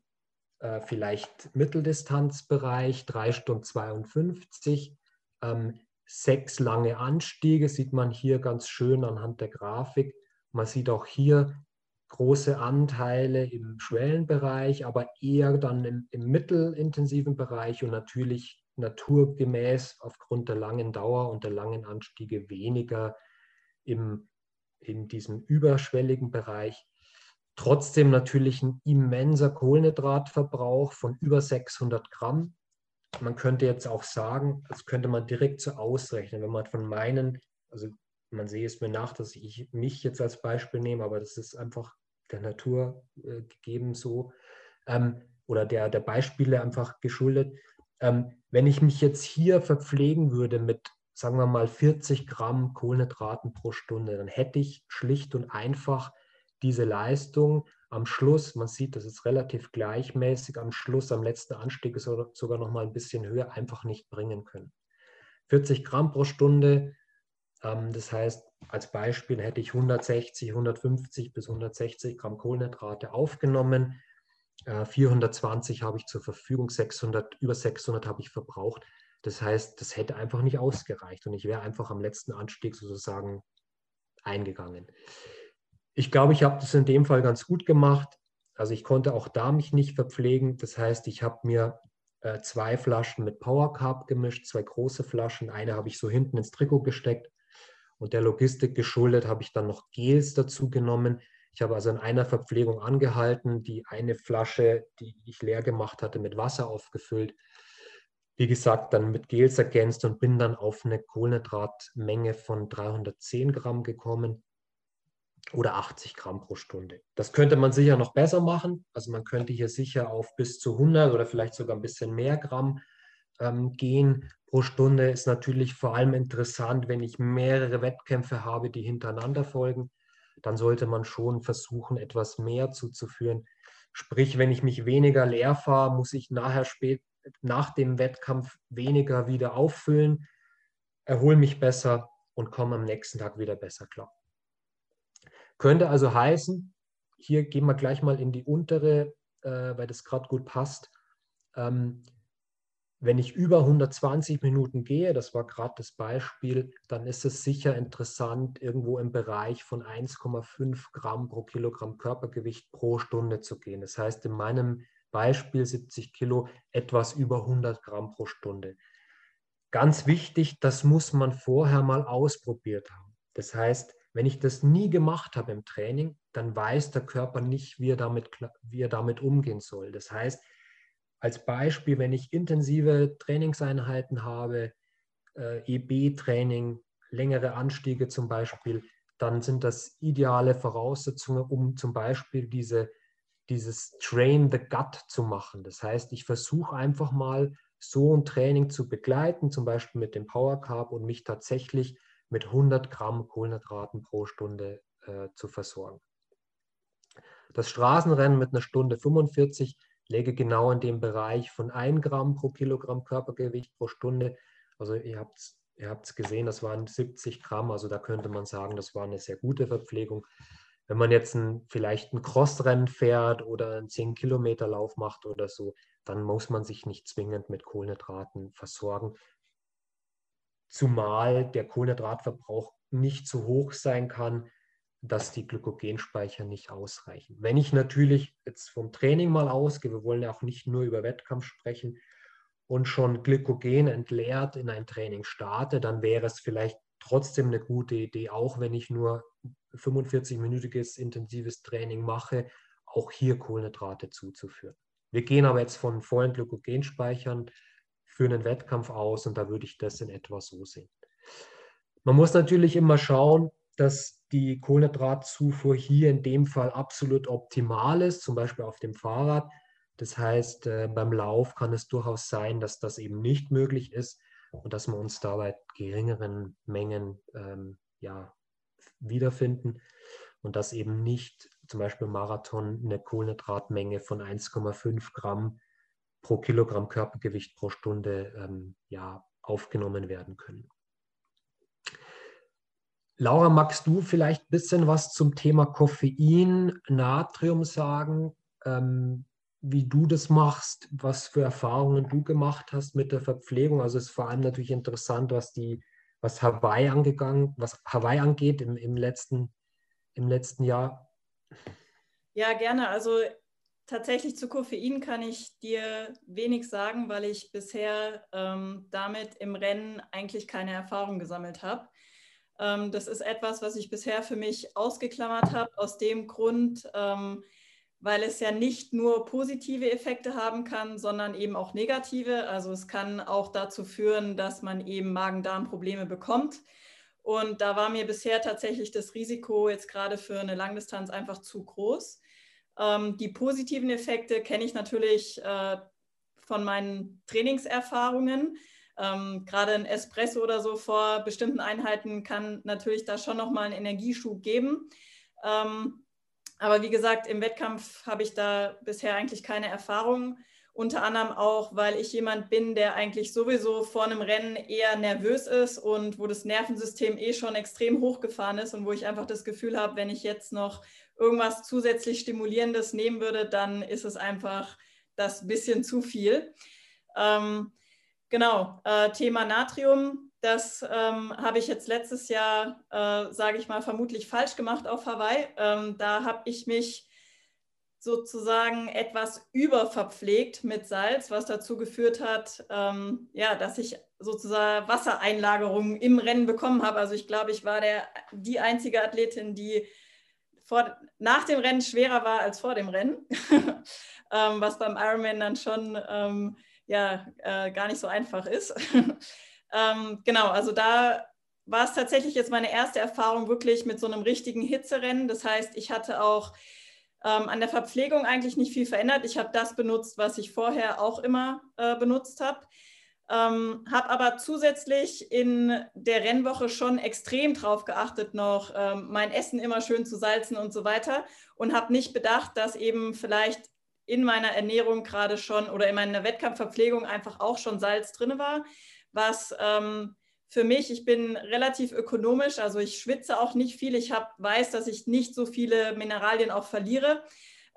äh, vielleicht Mitteldistanzbereich, 3 Stunden 52. Ähm, sechs lange Anstiege sieht man hier ganz schön anhand der Grafik. Man sieht auch hier große Anteile im Schwellenbereich, aber eher dann im, im mittelintensiven Bereich und natürlich naturgemäß aufgrund der langen Dauer und der langen Anstiege weniger im, in diesem überschwelligen Bereich. Trotzdem natürlich ein immenser Kohlenhydratverbrauch von über 600 Gramm man könnte jetzt auch sagen, das könnte man direkt so ausrechnen, wenn man von meinen, also man sehe es mir nach, dass ich mich jetzt als Beispiel nehme, aber das ist einfach der Natur äh, gegeben so ähm, oder der, der Beispiele einfach geschuldet. Ähm, wenn ich mich jetzt hier verpflegen würde mit, sagen wir mal, 40 Gramm Kohlenhydraten pro Stunde, dann hätte ich schlicht und einfach diese Leistung am Schluss, man sieht, das ist relativ gleichmäßig, am Schluss, am letzten Anstieg ist sogar noch mal ein bisschen höher, einfach nicht bringen können. 40 Gramm pro Stunde, ähm, das heißt, als Beispiel hätte ich 160, 150 bis 160 Gramm Kohlenhydrate aufgenommen. 420 äh, habe ich zur Verfügung, 600, über 600 habe ich verbraucht. Das heißt, das hätte einfach nicht ausgereicht und ich wäre einfach am letzten Anstieg sozusagen eingegangen. Ich glaube, ich habe das in dem Fall ganz gut gemacht. Also ich konnte auch da mich nicht verpflegen. Das heißt, ich habe mir äh, zwei Flaschen mit Power Carb gemischt, zwei große Flaschen. Eine habe ich so hinten ins Trikot gesteckt. Und der Logistik geschuldet habe ich dann noch Gels dazu genommen. Ich habe also in einer Verpflegung angehalten, die eine Flasche, die ich leer gemacht hatte, mit Wasser aufgefüllt. Wie gesagt, dann mit Gels ergänzt und bin dann auf eine Kohlenhydratmenge von 310 Gramm gekommen oder 80 Gramm pro Stunde. Das könnte man sicher noch besser machen. Also man könnte hier sicher auf bis zu 100 oder vielleicht sogar ein bisschen mehr Gramm ähm, gehen pro Stunde. Ist natürlich vor allem interessant, wenn ich mehrere Wettkämpfe habe, die hintereinander folgen. Dann sollte man schon versuchen, etwas mehr zuzuführen. Sprich, wenn ich mich weniger leer fahre, muss ich nachher spät, nach dem Wettkampf weniger wieder auffüllen, erhole mich besser und komme am nächsten Tag wieder besser klar. Könnte also heißen, hier gehen wir gleich mal in die untere, äh, weil das gerade gut passt. Ähm, wenn ich über 120 Minuten gehe, das war gerade das Beispiel, dann ist es sicher interessant, irgendwo im Bereich von 1,5 Gramm pro Kilogramm Körpergewicht pro Stunde zu gehen. Das heißt in meinem Beispiel 70 Kilo etwas über 100 Gramm pro Stunde. Ganz wichtig, das muss man vorher mal ausprobiert haben. Das heißt, wenn ich das nie gemacht habe im Training, dann weiß der Körper nicht, wie er damit, wie er damit umgehen soll. Das heißt, als Beispiel, wenn ich intensive Trainingseinheiten habe, äh, EB-Training, längere Anstiege zum Beispiel, dann sind das ideale Voraussetzungen, um zum Beispiel diese, dieses Train the Gut zu machen. Das heißt, ich versuche einfach mal so ein Training zu begleiten, zum Beispiel mit dem Power Carb und mich tatsächlich mit 100 Gramm Kohlenhydraten pro Stunde äh, zu versorgen. Das Straßenrennen mit einer Stunde 45 läge genau in dem Bereich von 1 Gramm pro Kilogramm Körpergewicht pro Stunde. Also ihr habt es ihr habt's gesehen, das waren 70 Gramm, also da könnte man sagen, das war eine sehr gute Verpflegung. Wenn man jetzt ein, vielleicht ein Crossrennen fährt oder einen 10-Kilometer-Lauf macht oder so, dann muss man sich nicht zwingend mit Kohlenhydraten versorgen. Zumal der Kohlenhydratverbrauch nicht so hoch sein kann, dass die Glykogenspeicher nicht ausreichen. Wenn ich natürlich jetzt vom Training mal ausgehe, wir wollen ja auch nicht nur über Wettkampf sprechen, und schon Glykogen entleert in ein Training starte, dann wäre es vielleicht trotzdem eine gute Idee, auch wenn ich nur 45-minütiges intensives Training mache, auch hier Kohlenhydrate zuzuführen. Wir gehen aber jetzt von vollen Glykogenspeichern für einen Wettkampf aus und da würde ich das in etwa so sehen. Man muss natürlich immer schauen, dass die Kohlenhydratzufuhr hier in dem Fall absolut optimal ist, zum Beispiel auf dem Fahrrad. Das heißt, äh, beim Lauf kann es durchaus sein, dass das eben nicht möglich ist und dass wir uns dabei geringeren Mengen ähm, ja, wiederfinden und dass eben nicht zum Beispiel Marathon eine Kohlenhydratmenge von 1,5 Gramm pro Kilogramm Körpergewicht pro Stunde ähm, ja, aufgenommen werden können. Laura, magst du vielleicht ein bisschen was zum Thema Koffein, Natrium sagen, ähm, wie du das machst, was für Erfahrungen du gemacht hast mit der Verpflegung? Also es ist vor allem natürlich interessant, was die, was Hawaii angegangen, was Hawaii angeht im, im, letzten, im letzten Jahr.
Ja, gerne. Also tatsächlich zu Koffein kann ich dir wenig sagen, weil ich bisher ähm, damit im Rennen eigentlich keine Erfahrung gesammelt habe. Ähm, das ist etwas, was ich bisher für mich ausgeklammert habe, aus dem Grund, ähm, weil es ja nicht nur positive Effekte haben kann, sondern eben auch negative. Also es kann auch dazu führen, dass man eben Magen-Darm-Probleme bekommt. Und da war mir bisher tatsächlich das Risiko jetzt gerade für eine Langdistanz einfach zu groß. Ähm, die positiven Effekte kenne ich natürlich äh, von meinen Trainingserfahrungen. Ähm, Gerade ein Espresso oder so vor bestimmten Einheiten kann natürlich da schon nochmal einen Energieschub geben. Ähm, aber wie gesagt, im Wettkampf habe ich da bisher eigentlich keine Erfahrung. Unter anderem auch, weil ich jemand bin, der eigentlich sowieso vor einem Rennen eher nervös ist und wo das Nervensystem eh schon extrem hochgefahren ist und wo ich einfach das Gefühl habe, wenn ich jetzt noch irgendwas zusätzlich Stimulierendes nehmen würde, dann ist es einfach das bisschen zu viel. Ähm, Genau, äh, Thema Natrium, das ähm, habe ich jetzt letztes Jahr, äh, sage ich mal, vermutlich falsch gemacht auf Hawaii. Ähm, da habe ich mich sozusagen etwas überverpflegt mit Salz, was dazu geführt hat, ähm, ja, dass ich sozusagen Wassereinlagerungen im Rennen bekommen habe. Also ich glaube, ich war der, die einzige Athletin, die vor, nach dem Rennen schwerer war als vor dem Rennen, [LAUGHS] ähm, was beim Ironman dann schon ähm, ja äh, gar nicht so einfach ist. [LAUGHS] ähm, genau, also da war es tatsächlich jetzt meine erste Erfahrung wirklich mit so einem richtigen Hitzerennen. Das heißt, ich hatte auch ähm, an der Verpflegung eigentlich nicht viel verändert. Ich habe das benutzt, was ich vorher auch immer äh, benutzt habe. Ähm, habe aber zusätzlich in der Rennwoche schon extrem drauf geachtet, noch ähm, mein Essen immer schön zu salzen und so weiter und habe nicht bedacht, dass eben vielleicht in meiner Ernährung gerade schon oder in meiner Wettkampfverpflegung einfach auch schon Salz drin war, was ähm, für mich, ich bin relativ ökonomisch, also ich schwitze auch nicht viel. Ich hab, weiß, dass ich nicht so viele Mineralien auch verliere,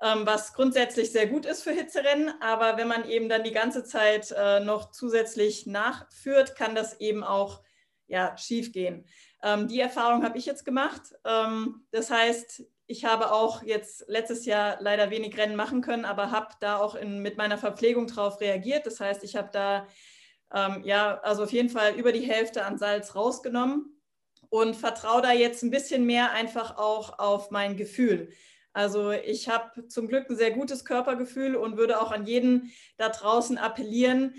was grundsätzlich sehr gut ist für Hitzerennen. Aber wenn man eben dann die ganze Zeit äh, noch zusätzlich nachführt, kann das eben auch ja, schief gehen. Ähm, die Erfahrung habe ich jetzt gemacht. Ähm, das heißt, ich habe auch jetzt letztes Jahr leider wenig Rennen machen können, aber habe da auch in, mit meiner Verpflegung drauf reagiert. Das heißt, ich habe da ähm, ja, also auf jeden Fall über die Hälfte an Salz rausgenommen und vertraue da jetzt ein bisschen mehr einfach auch auf mein Gefühl. Also ich habe zum Glück ein sehr gutes Körpergefühl und würde auch an jeden da draußen appellieren,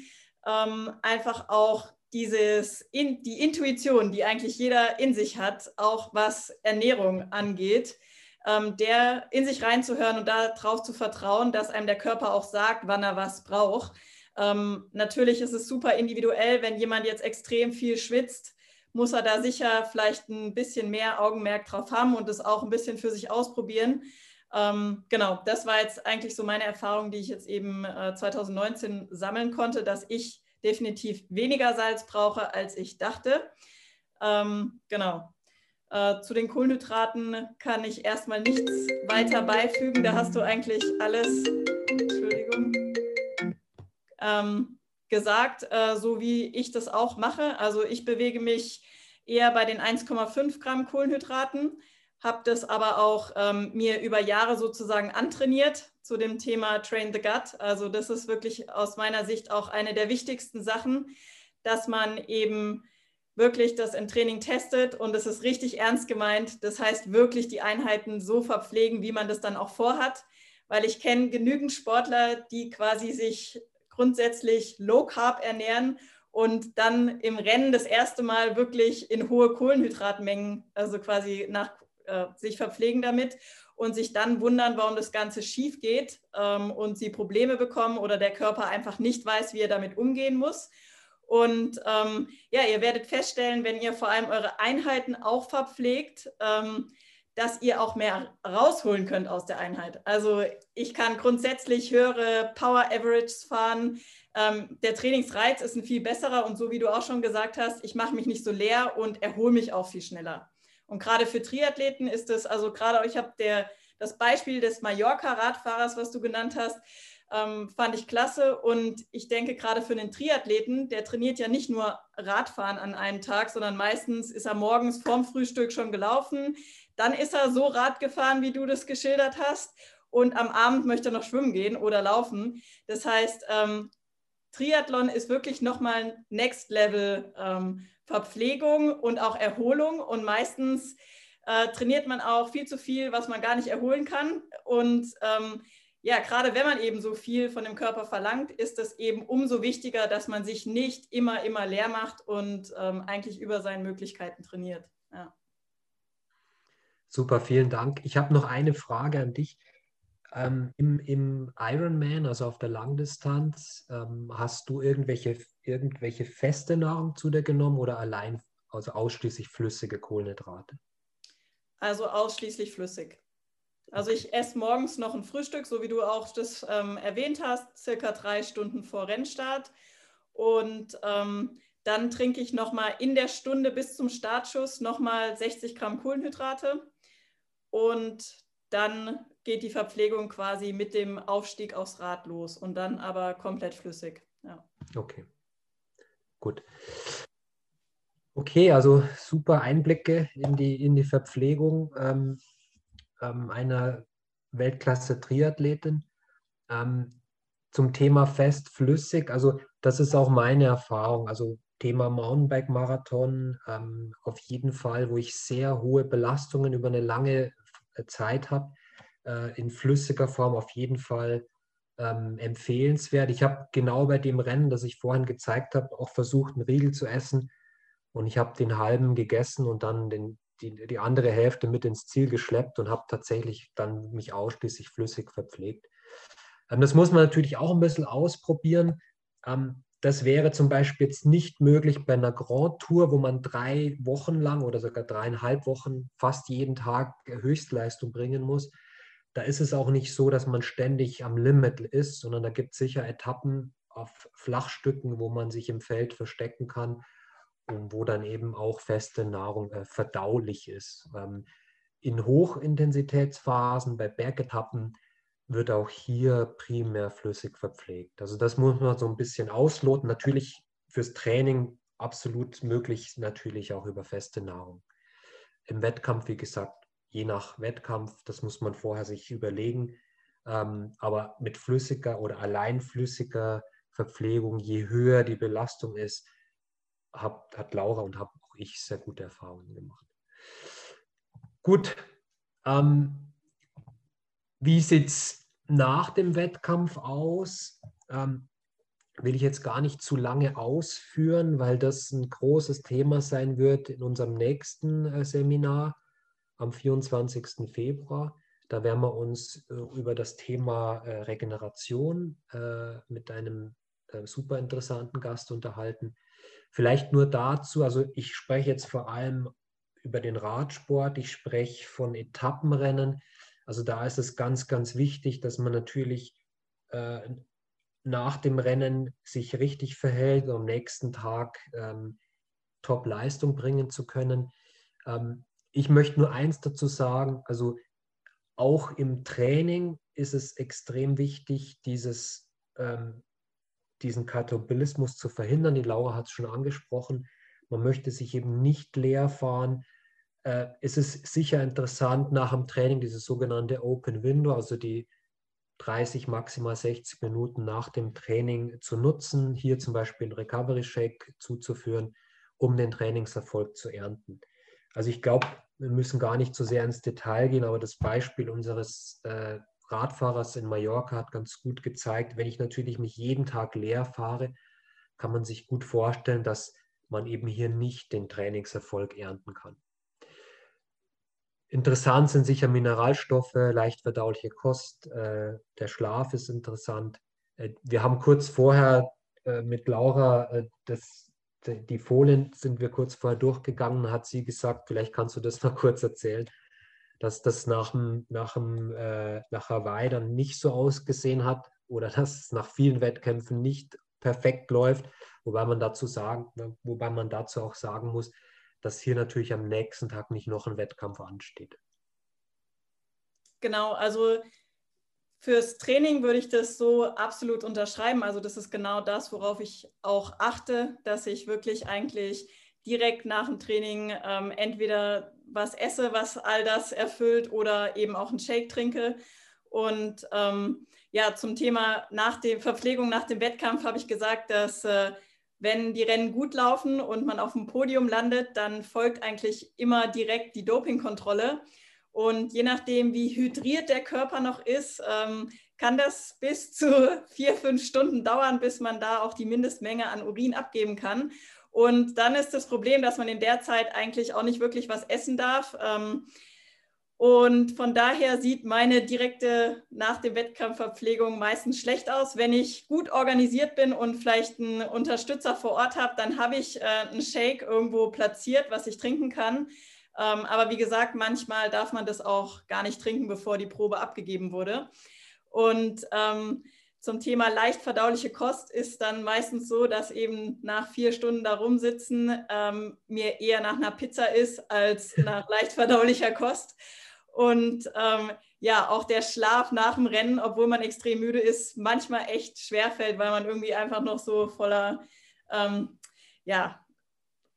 ähm, einfach auch dieses in, die Intuition, die eigentlich jeder in sich hat, auch was Ernährung angeht, ähm, der in sich reinzuhören und darauf zu vertrauen, dass einem der Körper auch sagt, wann er was braucht. Ähm, natürlich ist es super individuell, wenn jemand jetzt extrem viel schwitzt, muss er da sicher vielleicht ein bisschen mehr Augenmerk drauf haben und es auch ein bisschen für sich ausprobieren. Ähm, genau, das war jetzt eigentlich so meine Erfahrung, die ich jetzt eben äh, 2019 sammeln konnte, dass ich definitiv weniger Salz brauche, als ich dachte. Ähm, genau. Äh, zu den Kohlenhydraten kann ich erstmal nichts weiter beifügen. Da hast du eigentlich alles, Entschuldigung, ähm, gesagt, äh, so wie ich das auch mache. Also ich bewege mich eher bei den 1,5 Gramm Kohlenhydraten habe das aber auch ähm, mir über Jahre sozusagen antrainiert zu dem Thema Train the Gut. Also das ist wirklich aus meiner Sicht auch eine der wichtigsten Sachen, dass man eben wirklich das im Training testet und es ist richtig ernst gemeint. Das heißt wirklich die Einheiten so verpflegen, wie man das dann auch vorhat, weil ich kenne genügend Sportler, die quasi sich grundsätzlich low carb ernähren und dann im Rennen das erste Mal wirklich in hohe Kohlenhydratmengen, also quasi nach äh, sich verpflegen damit und sich dann wundern, warum das Ganze schief geht ähm, und sie Probleme bekommen oder der Körper einfach nicht weiß, wie er damit umgehen muss. Und ähm, ja, ihr werdet feststellen, wenn ihr vor allem eure Einheiten auch verpflegt, ähm, dass ihr auch mehr rausholen könnt aus der Einheit. Also ich kann grundsätzlich höhere Power Averages fahren. Ähm, der Trainingsreiz ist ein viel besserer und so wie du auch schon gesagt hast, ich mache mich nicht so leer und erhole mich auch viel schneller. Und gerade für Triathleten ist es, also gerade ich habe das Beispiel des Mallorca-Radfahrers, was du genannt hast, ähm, fand ich klasse. Und ich denke, gerade für einen Triathleten, der trainiert ja nicht nur Radfahren an einem Tag, sondern meistens ist er morgens vorm Frühstück schon gelaufen. Dann ist er so Rad gefahren, wie du das geschildert hast. Und am Abend möchte er noch schwimmen gehen oder laufen. Das heißt, ähm, Triathlon ist wirklich nochmal Next Level ähm, Verpflegung und auch Erholung. Und meistens äh, trainiert man auch viel zu viel, was man gar nicht erholen kann. Und ähm, ja, gerade wenn man eben so viel von dem Körper verlangt, ist es eben umso wichtiger, dass man sich nicht immer, immer leer macht und ähm, eigentlich über seinen Möglichkeiten trainiert. Ja.
Super, vielen Dank. Ich habe noch eine Frage an dich. Ähm, im, Im Ironman, also auf der Langdistanz, ähm, hast du irgendwelche, irgendwelche feste Nahrung zu dir genommen oder allein, also ausschließlich flüssige Kohlenhydrate?
Also ausschließlich flüssig. Also ich esse morgens noch ein Frühstück, so wie du auch das ähm, erwähnt hast, circa drei Stunden vor Rennstart. Und ähm, dann trinke ich nochmal in der Stunde bis zum Startschuss nochmal 60 Gramm Kohlenhydrate. Und dann geht die Verpflegung quasi mit dem Aufstieg aufs Rad los und dann aber komplett flüssig. Ja.
Okay, gut. Okay, also super Einblicke in die, in die Verpflegung ähm, ähm, einer Weltklasse-Triathletin. Ähm, zum Thema fest flüssig, also das ist auch meine Erfahrung. Also Thema Mountainbike-Marathon ähm, auf jeden Fall, wo ich sehr hohe Belastungen über eine lange Zeit habe äh, in flüssiger Form auf jeden Fall ähm, empfehlenswert. Ich habe genau bei dem Rennen, das ich vorhin gezeigt habe, auch versucht, einen Riegel zu essen. Und ich habe den halben gegessen und dann den, die, die andere Hälfte mit ins Ziel geschleppt und habe tatsächlich dann mich ausschließlich flüssig verpflegt. Ähm, das muss man natürlich auch ein bisschen ausprobieren. Ähm, das wäre zum Beispiel jetzt nicht möglich bei einer Grand Tour, wo man drei Wochen lang oder sogar dreieinhalb Wochen fast jeden Tag Höchstleistung bringen muss da ist es auch nicht so, dass man ständig am Limit ist, sondern da gibt es sicher Etappen auf Flachstücken, wo man sich im Feld verstecken kann und wo dann eben auch feste Nahrung äh, verdaulich ist. Ähm, in Hochintensitätsphasen, bei Bergetappen, wird auch hier primär flüssig verpflegt. Also das muss man so ein bisschen ausloten. Natürlich fürs Training absolut möglich, natürlich auch über feste Nahrung. Im Wettkampf, wie gesagt, je nach Wettkampf, das muss man vorher sich überlegen. Ähm, aber mit flüssiger oder allein flüssiger Verpflegung, je höher die Belastung ist, hat Laura und habe auch ich sehr gute Erfahrungen gemacht. Gut, ähm, wie sieht es nach dem Wettkampf aus? Ähm, will ich jetzt gar nicht zu lange ausführen, weil das ein großes Thema sein wird in unserem nächsten äh, Seminar am 24. Februar. Da werden wir uns äh, über das Thema äh, Regeneration äh, mit einem äh, super interessanten Gast unterhalten. Vielleicht nur dazu, also ich spreche jetzt vor allem über den Radsport, ich spreche von Etappenrennen. Also da ist es ganz, ganz wichtig, dass man natürlich äh, nach dem Rennen sich richtig verhält, um am nächsten Tag ähm, Top-Leistung bringen zu können. Ähm, ich möchte nur eins dazu sagen, also auch im Training ist es extrem wichtig, dieses, ähm, diesen Katabolismus zu verhindern. Die Laura hat es schon angesprochen. Man möchte sich eben nicht leer fahren. Äh, es ist sicher interessant, nach dem Training dieses sogenannte Open Window, also die 30, maximal 60 Minuten nach dem Training zu nutzen, hier zum Beispiel einen Recovery Shake zuzuführen, um den Trainingserfolg zu ernten. Also ich glaube, wir müssen gar nicht so sehr ins Detail gehen, aber das Beispiel unseres äh, Radfahrers in Mallorca hat ganz gut gezeigt, wenn ich natürlich mich jeden Tag leer fahre, kann man sich gut vorstellen, dass man eben hier nicht den Trainingserfolg ernten kann. Interessant sind sicher Mineralstoffe, leicht verdauliche Kost, äh, der Schlaf ist interessant. Äh, wir haben kurz vorher äh, mit Laura äh, das, die Folien sind wir kurz vorher durchgegangen, hat sie gesagt, vielleicht kannst du das mal [LAUGHS] kurz erzählen, dass das nach, nach, dem, äh, nach Hawaii dann nicht so ausgesehen hat oder [LAUGHS] dass es nach vielen Wettkämpfen nicht perfekt läuft, wobei man dazu sagen, wobei man dazu auch sagen muss, dass hier natürlich am nächsten Tag nicht noch ein Wettkampf ansteht.
Genau, also fürs Training würde ich das so absolut unterschreiben. Also das ist genau das, worauf ich auch achte, dass ich wirklich eigentlich direkt nach dem Training ähm, entweder was esse, was all das erfüllt oder eben auch einen Shake trinke. Und ähm, ja, zum Thema nach der Verpflegung nach dem Wettkampf habe ich gesagt, dass äh, wenn die Rennen gut laufen und man auf dem Podium landet, dann folgt eigentlich immer direkt die Dopingkontrolle. Und je nachdem, wie hydriert der Körper noch ist, ähm, kann das bis zu [LAUGHS] vier, fünf Stunden dauern, bis man da auch die Mindestmenge an Urin abgeben kann. Und dann ist das Problem, dass man in der Zeit eigentlich auch nicht wirklich was essen darf. Und von daher sieht meine direkte nach dem Wettkampfverpflegung meistens schlecht aus. Wenn ich gut organisiert bin und vielleicht einen Unterstützer vor Ort habe, dann habe ich äh, einen Shake irgendwo platziert, was ich trinken kann. Ähm, aber wie gesagt, manchmal darf man das auch gar nicht trinken, bevor die Probe abgegeben wurde. Und ähm, zum Thema leicht verdauliche Kost ist dann meistens so, dass eben nach vier Stunden da rumsitzen ähm, mir eher nach einer Pizza ist als nach leicht verdaulicher Kost. Und ähm, ja, auch der Schlaf nach dem Rennen, obwohl man extrem müde ist, manchmal echt schwerfällt, weil man irgendwie einfach noch so voller, ähm, ja,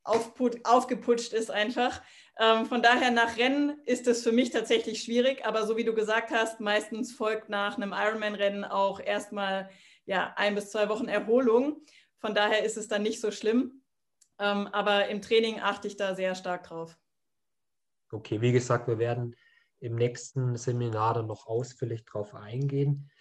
aufgeputscht ist einfach. Ähm, von daher nach Rennen ist es für mich tatsächlich schwierig, aber so wie du gesagt hast, meistens folgt nach einem Ironman-Rennen auch erstmal ja, ein bis zwei Wochen Erholung. Von daher ist es dann nicht so schlimm. Ähm, aber im Training achte ich da sehr stark drauf.
Okay, wie gesagt, wir werden im nächsten Seminar dann noch ausführlich darauf eingehen.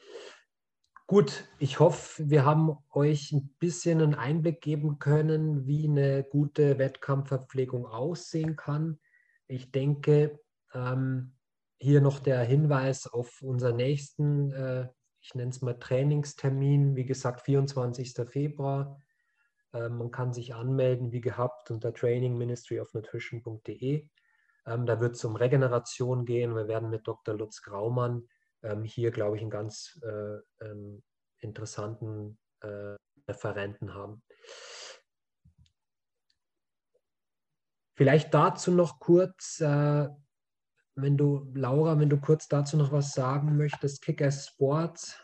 Gut, ich hoffe, wir haben euch ein bisschen einen Einblick geben können, wie eine gute Wettkampfverpflegung aussehen kann. Ich denke, ähm, hier noch der Hinweis auf unseren nächsten, äh, ich nenne es mal Trainingstermin, wie gesagt, 24. Februar. Äh, man kann sich anmelden, wie gehabt, unter trainingministryofnutrition.de. Ähm, da wird es um Regeneration gehen. Wir werden mit Dr. Lutz Graumann ähm, hier, glaube ich, einen ganz äh, ähm, interessanten äh, Referenten haben. Vielleicht dazu noch kurz, äh, wenn du, Laura, wenn du kurz dazu noch was sagen möchtest, Kickers Sports.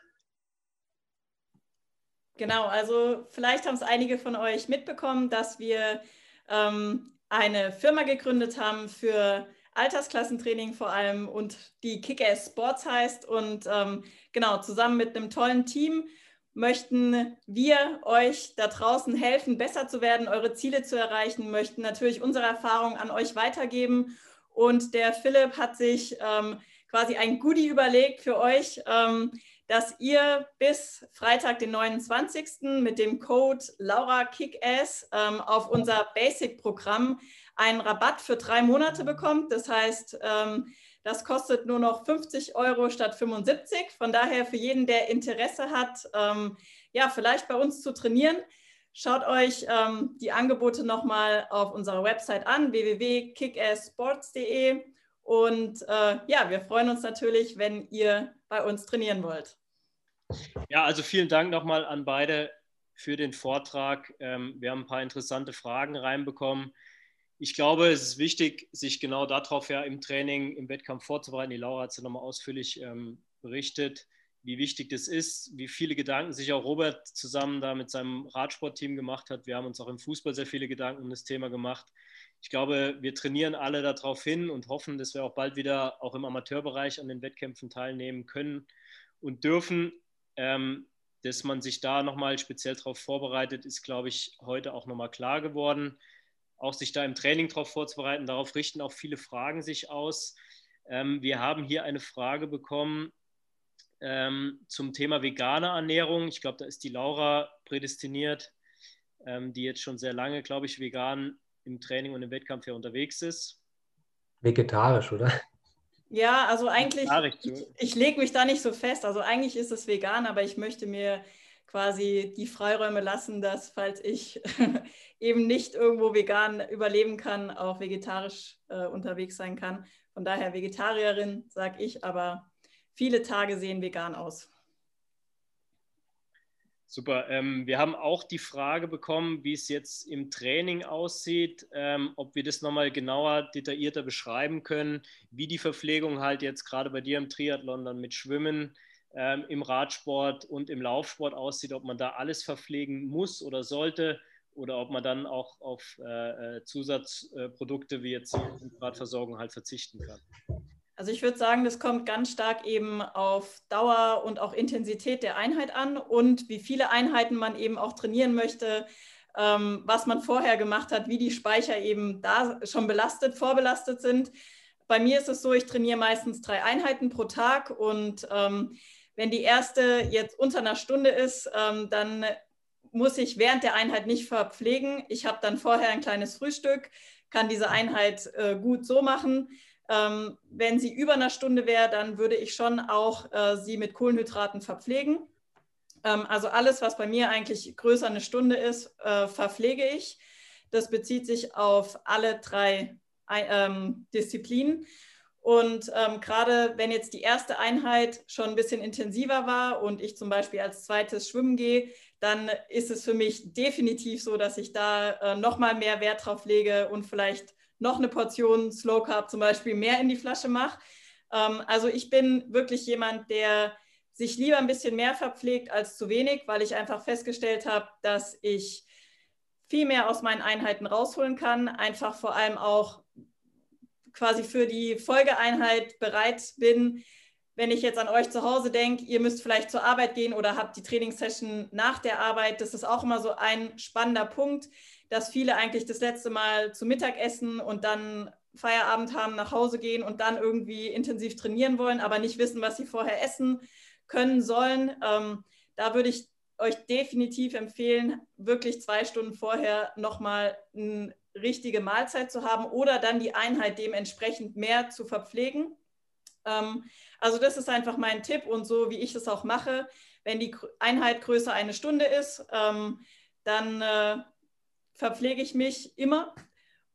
Genau, also vielleicht haben es einige von euch mitbekommen, dass wir ähm, eine Firma gegründet haben für Altersklassentraining vor allem und die Kick-Ass Sports heißt. Und ähm, genau, zusammen mit einem tollen Team möchten wir euch da draußen helfen, besser zu werden, eure Ziele zu erreichen, möchten natürlich unsere Erfahrungen an euch weitergeben. Und der Philipp hat sich ähm, quasi ein Goodie überlegt für euch, ähm, dass ihr bis Freitag, den 29. mit dem Code LauraKickass ähm, auf unser Basic-Programm einen Rabatt für drei Monate bekommt. Das heißt, ähm, das kostet nur noch 50 Euro statt 75. Von daher für jeden, der Interesse hat, ähm, ja, vielleicht bei uns zu trainieren, schaut euch ähm, die Angebote nochmal auf unserer Website an, www.kickassports.de. Und äh, ja, wir freuen uns natürlich, wenn ihr bei uns trainieren wollt.
Ja, also vielen Dank nochmal an beide für den Vortrag. Ähm, wir haben ein paar interessante Fragen reinbekommen. Ich glaube, es ist wichtig, sich genau darauf ja im Training, im Wettkampf vorzubereiten. Die Laura hat es ja nochmal ausführlich ähm, berichtet, wie wichtig das ist, wie viele Gedanken sich auch Robert zusammen da mit seinem Radsportteam gemacht hat. Wir haben uns auch im Fußball sehr viele Gedanken um das Thema gemacht. Ich glaube, wir trainieren alle darauf hin und hoffen, dass wir auch bald wieder auch im Amateurbereich an den Wettkämpfen teilnehmen können und dürfen. Ähm, dass man sich da nochmal speziell darauf vorbereitet, ist, glaube ich, heute auch nochmal klar geworden. Auch sich da im Training darauf vorzubereiten, darauf richten auch viele Fragen sich aus. Ähm, wir haben hier eine Frage bekommen ähm, zum Thema vegane Ernährung. Ich glaube, da ist die Laura prädestiniert, ähm, die jetzt schon sehr lange, glaube ich, vegan im Training und im Wettkampf ja unterwegs ist.
Vegetarisch, oder?
Ja, also eigentlich, ich, ich lege mich da nicht so fest. Also eigentlich ist es vegan, aber ich möchte mir quasi die Freiräume lassen, dass falls ich [LAUGHS] eben nicht irgendwo vegan überleben kann, auch vegetarisch äh, unterwegs sein kann. Von daher Vegetarierin, sage ich, aber viele Tage sehen vegan aus.
Super. Ähm, wir haben auch die Frage bekommen, wie es jetzt im Training aussieht, ähm, ob wir das nochmal genauer, detaillierter beschreiben können, wie die Verpflegung halt jetzt gerade bei dir im Triathlon dann mit Schwimmen, ähm, im Radsport und im Laufsport aussieht, ob man da alles verpflegen muss oder sollte oder ob man dann auch auf äh, äh Zusatzprodukte wie jetzt Radversorgung halt verzichten kann.
Also ich würde sagen, das kommt ganz stark eben auf Dauer und auch Intensität der Einheit an und wie viele Einheiten man eben auch trainieren möchte, ähm, was man vorher gemacht hat, wie die Speicher eben da schon belastet, vorbelastet sind. Bei mir ist es so, ich trainiere meistens drei Einheiten pro Tag und ähm, wenn die erste jetzt unter einer Stunde ist, ähm, dann muss ich während der Einheit nicht verpflegen. Ich habe dann vorher ein kleines Frühstück, kann diese Einheit äh, gut so machen ähm, wenn sie über einer Stunde wäre, dann würde ich schon auch äh, sie mit Kohlenhydraten verpflegen. Ähm, also alles, was bei mir eigentlich größer eine Stunde ist, äh, verpflege ich. Das bezieht sich auf alle drei ähm, Disziplinen. Und ähm, gerade wenn jetzt die erste Einheit schon ein bisschen intensiver war und ich zum Beispiel als zweites schwimmen gehe, dann ist es für mich definitiv so, dass ich da äh, nochmal mehr Wert drauf lege und vielleicht noch eine Portion Slow Carb zum Beispiel mehr in die Flasche mache. Ähm, also ich bin wirklich jemand, der sich lieber ein bisschen mehr verpflegt als zu wenig, weil ich einfach festgestellt habe, dass ich viel mehr aus meinen Einheiten rausholen kann, einfach vor allem auch quasi für die Folgeeinheit bereit bin. Wenn ich jetzt an euch zu Hause denke, ihr müsst vielleicht zur Arbeit gehen oder habt die Trainingssession nach der Arbeit, das ist auch immer so ein spannender Punkt dass viele eigentlich das letzte Mal zu Mittag essen und dann Feierabend haben, nach Hause gehen und dann irgendwie intensiv trainieren wollen, aber nicht wissen, was sie vorher essen können sollen. Ähm, da würde ich euch definitiv empfehlen, wirklich zwei Stunden vorher nochmal eine richtige Mahlzeit zu haben oder dann die Einheit dementsprechend mehr zu verpflegen. Ähm, also das ist einfach mein Tipp und so, wie ich das auch mache. Wenn die Einheit größer eine Stunde ist, ähm, dann äh, verpflege ich mich immer.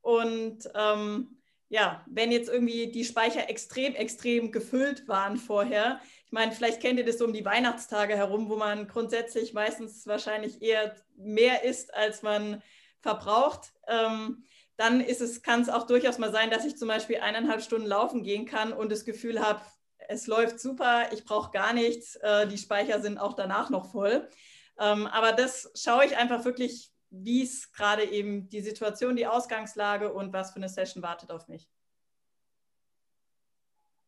Und ähm, ja, wenn jetzt irgendwie die Speicher extrem, extrem gefüllt waren vorher, ich meine, vielleicht kennt ihr das so um die Weihnachtstage herum, wo man grundsätzlich meistens wahrscheinlich eher mehr isst, als man verbraucht. Ähm, dann ist es, kann es auch durchaus mal sein, dass ich zum Beispiel eineinhalb Stunden laufen gehen kann und das Gefühl habe, es läuft super, ich brauche gar nichts, äh, die Speicher sind auch danach noch voll. Ähm, aber das schaue ich einfach wirklich wie es gerade eben die Situation, die Ausgangslage und was für eine Session wartet auf mich.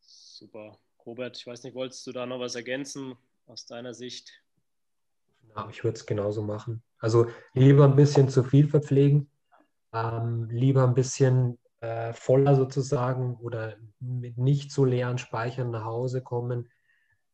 Super. Robert, ich weiß nicht, wolltest du da noch was ergänzen aus deiner Sicht?
Ja, ich würde es genauso machen. Also lieber ein bisschen zu viel verpflegen, ähm, lieber ein bisschen äh, voller sozusagen oder mit nicht so leeren Speichern nach Hause kommen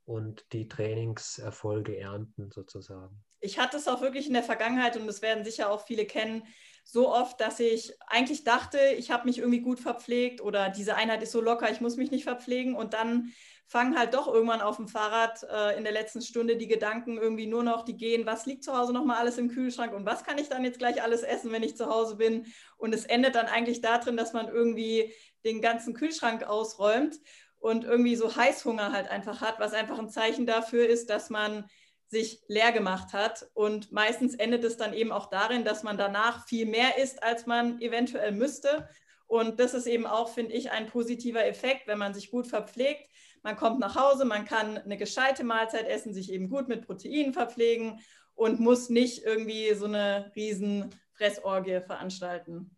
und die Trainingserfolge ernten sozusagen.
Ich hatte es auch wirklich in der Vergangenheit und das werden sicher auch viele kennen, so oft, dass ich eigentlich dachte, ich habe mich irgendwie gut verpflegt oder diese Einheit ist so locker, ich muss mich nicht verpflegen und dann fangen halt doch irgendwann auf dem Fahrrad äh, in der letzten Stunde die Gedanken irgendwie nur noch, die gehen, was liegt zu Hause nochmal alles im Kühlschrank und was kann ich dann jetzt gleich alles essen, wenn ich zu Hause bin. Und es endet dann eigentlich darin, dass man irgendwie den ganzen Kühlschrank ausräumt und irgendwie so Heißhunger halt einfach hat, was einfach ein Zeichen dafür ist, dass man sich leer gemacht hat. Und meistens endet es dann eben auch darin, dass man danach viel mehr isst, als man eventuell müsste. Und das ist eben auch, finde ich, ein positiver Effekt, wenn man sich gut verpflegt man kommt nach Hause, man kann eine gescheite Mahlzeit essen, sich eben gut mit Proteinen verpflegen und muss nicht irgendwie so eine riesen Fressorgie veranstalten.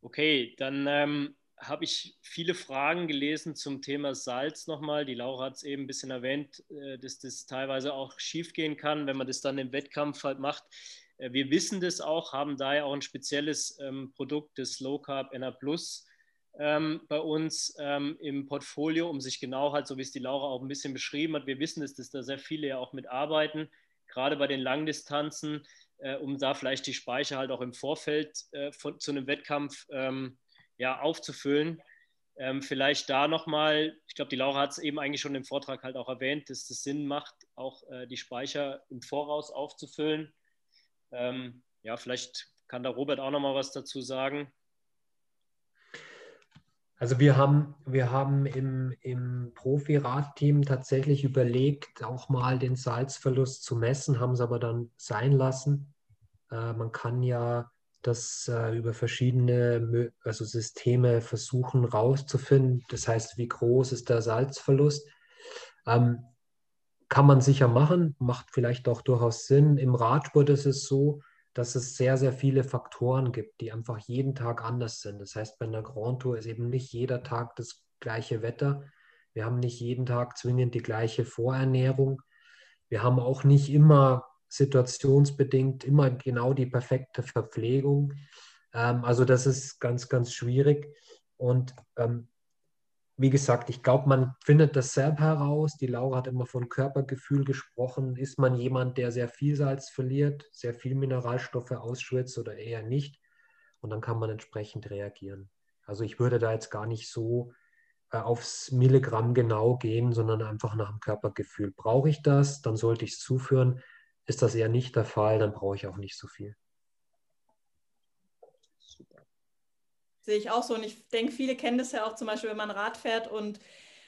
Okay, dann ähm, habe ich viele Fragen gelesen zum Thema Salz nochmal. Die Laura hat es eben ein bisschen erwähnt, äh, dass das teilweise auch schiefgehen kann, wenn man das dann im Wettkampf halt macht. Äh, wir wissen das auch, haben daher auch ein spezielles ähm, Produkt, das Low Carb NA Plus, ähm, bei uns ähm, im Portfolio, um sich genau halt, so wie es die Laura auch ein bisschen beschrieben hat, wir wissen es, dass da sehr viele ja auch mitarbeiten, gerade bei den Langdistanzen, äh, um da vielleicht die Speicher halt auch im Vorfeld zu einem Wettkampf ähm, ja, aufzufüllen. Ähm, vielleicht da nochmal, ich glaube, die Laura hat es eben eigentlich schon im Vortrag halt auch erwähnt, dass es Sinn macht, auch äh, die Speicher im Voraus aufzufüllen. Ähm, ja, vielleicht kann da Robert auch nochmal was dazu sagen.
Also wir haben, wir haben im, im Profi-Radteam tatsächlich überlegt, auch mal den Salzverlust zu messen, haben es aber dann sein lassen. Äh, man kann ja das äh, über verschiedene also Systeme versuchen rauszufinden. Das heißt, wie groß ist der Salzverlust? Ähm, kann man sicher machen, macht vielleicht auch durchaus Sinn. Im Radsport ist es so, dass es sehr, sehr viele Faktoren gibt, die einfach jeden Tag anders sind. Das heißt, bei einer Grand Tour ist eben nicht jeder Tag das gleiche Wetter. Wir haben nicht jeden Tag zwingend die gleiche Vorernährung. Wir haben auch nicht immer situationsbedingt immer genau die perfekte Verpflegung. Ähm, also das ist ganz, ganz schwierig. Und ähm, wie gesagt, ich glaube, man findet das selber heraus. Die Laura hat immer von Körpergefühl gesprochen. Ist man jemand, der sehr viel Salz verliert, sehr viel Mineralstoffe ausschwitzt oder eher nicht? Und dann kann man entsprechend reagieren. Also ich würde da jetzt gar nicht so äh, aufs Milligramm genau gehen, sondern einfach nach dem Körpergefühl. Brauche ich das, dann sollte ich es zuführen. Ist das eher nicht der Fall, dann brauche ich auch nicht so viel.
Sehe ich auch so. Und ich denke, viele kennen das ja auch zum Beispiel, wenn man Rad fährt und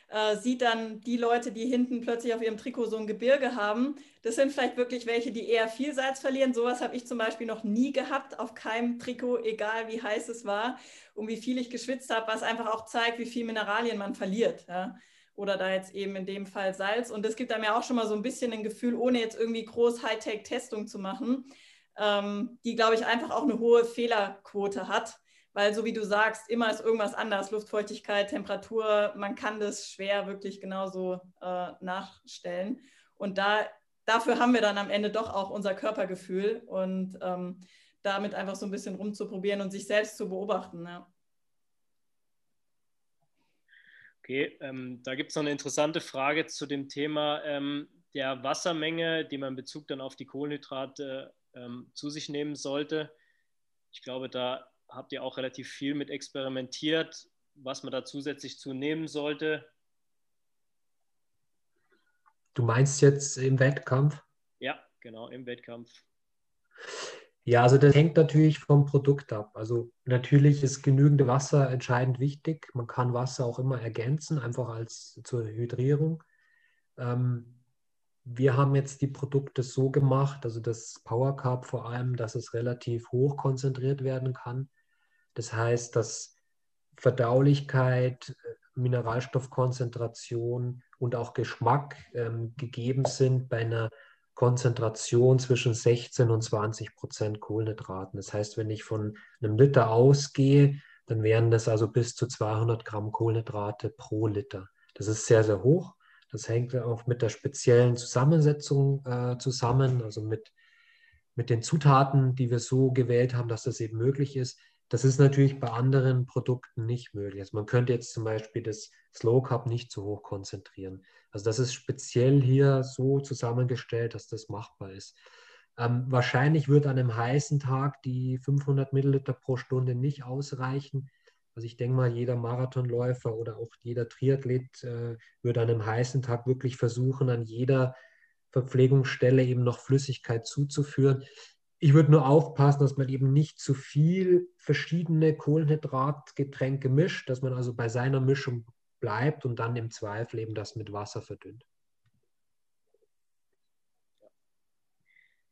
äh, sieht dann die Leute, die hinten plötzlich auf ihrem Trikot so ein Gebirge haben. Das sind vielleicht wirklich welche, die eher viel Salz verlieren. Sowas habe ich zum Beispiel noch nie gehabt auf keinem Trikot, egal wie heiß es war und wie viel ich geschwitzt habe, was einfach auch zeigt, wie viel Mineralien man verliert. Ja? Oder da jetzt eben in dem Fall Salz. Und das gibt einem ja auch schon mal so ein bisschen ein Gefühl, ohne jetzt irgendwie groß Hightech-Testung zu machen, ähm, die, glaube ich, einfach auch eine hohe Fehlerquote hat weil so wie du sagst, immer ist irgendwas anders, Luftfeuchtigkeit, Temperatur, man kann das schwer wirklich genauso äh, nachstellen. Und da, dafür haben wir dann am Ende doch auch unser Körpergefühl und ähm, damit einfach so ein bisschen rumzuprobieren und sich selbst zu beobachten. Ja.
Okay, ähm, da gibt es noch eine interessante Frage zu dem Thema ähm, der Wassermenge, die man in Bezug dann auf die Kohlenhydrate ähm, zu sich nehmen sollte. Ich glaube, da habt ihr auch relativ viel mit experimentiert, was man da zusätzlich zu nehmen sollte.
Du meinst jetzt im Wettkampf?
Ja, genau, im Wettkampf.
Ja, also das hängt natürlich vom Produkt ab. Also natürlich ist genügend Wasser entscheidend wichtig. Man kann Wasser auch immer ergänzen, einfach als zur Hydrierung. Ähm, wir haben jetzt die Produkte so gemacht, also das Power Carb vor allem, dass es relativ hoch konzentriert werden kann. Das heißt, dass Verdaulichkeit, Mineralstoffkonzentration und auch Geschmack ähm, gegeben sind bei einer Konzentration zwischen 16 und 20 Prozent Kohlenhydraten. Das heißt, wenn ich von einem Liter ausgehe, dann wären das also bis zu 200 Gramm Kohlenhydrate pro Liter. Das ist sehr, sehr hoch. Das hängt auch mit der speziellen Zusammensetzung äh, zusammen, also mit, mit den Zutaten, die wir so gewählt haben, dass das eben möglich ist. Das ist natürlich bei anderen Produkten nicht möglich. Also man könnte jetzt zum Beispiel das Slow Cup nicht zu hoch konzentrieren. Also das ist speziell hier so zusammengestellt, dass das machbar ist. Ähm, wahrscheinlich wird an einem heißen Tag die 500 Milliliter pro Stunde nicht ausreichen. Also ich denke mal, jeder Marathonläufer oder auch jeder Triathlet äh, würde an einem heißen Tag wirklich versuchen, an jeder Verpflegungsstelle eben noch Flüssigkeit zuzuführen. Ich würde nur aufpassen, dass man eben nicht zu viel verschiedene Kohlenhydratgetränke mischt, dass man also bei seiner Mischung bleibt und dann im Zweifel eben das mit Wasser verdünnt.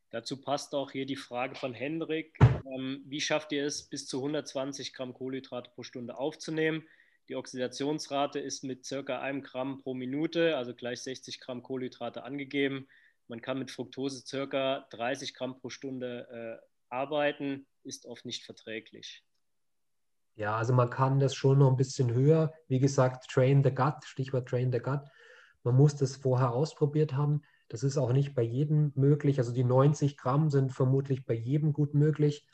Dazu passt auch hier die Frage von Hendrik. Ähm, wie schafft ihr es, bis zu 120 Gramm Kohlenhydrate pro Stunde aufzunehmen? Die Oxidationsrate ist mit circa einem Gramm pro Minute, also gleich 60 Gramm Kohlenhydrate angegeben. Man kann mit Fructose circa 30 Gramm pro Stunde äh, arbeiten, ist oft nicht verträglich.
Ja, also man kann das schon noch ein bisschen höher. Wie gesagt, train the gut, Stichwort train the gut. Man muss das vorher ausprobiert haben. Das ist auch nicht bei jedem möglich. Also die 90 Gramm sind vermutlich bei jedem gut möglich.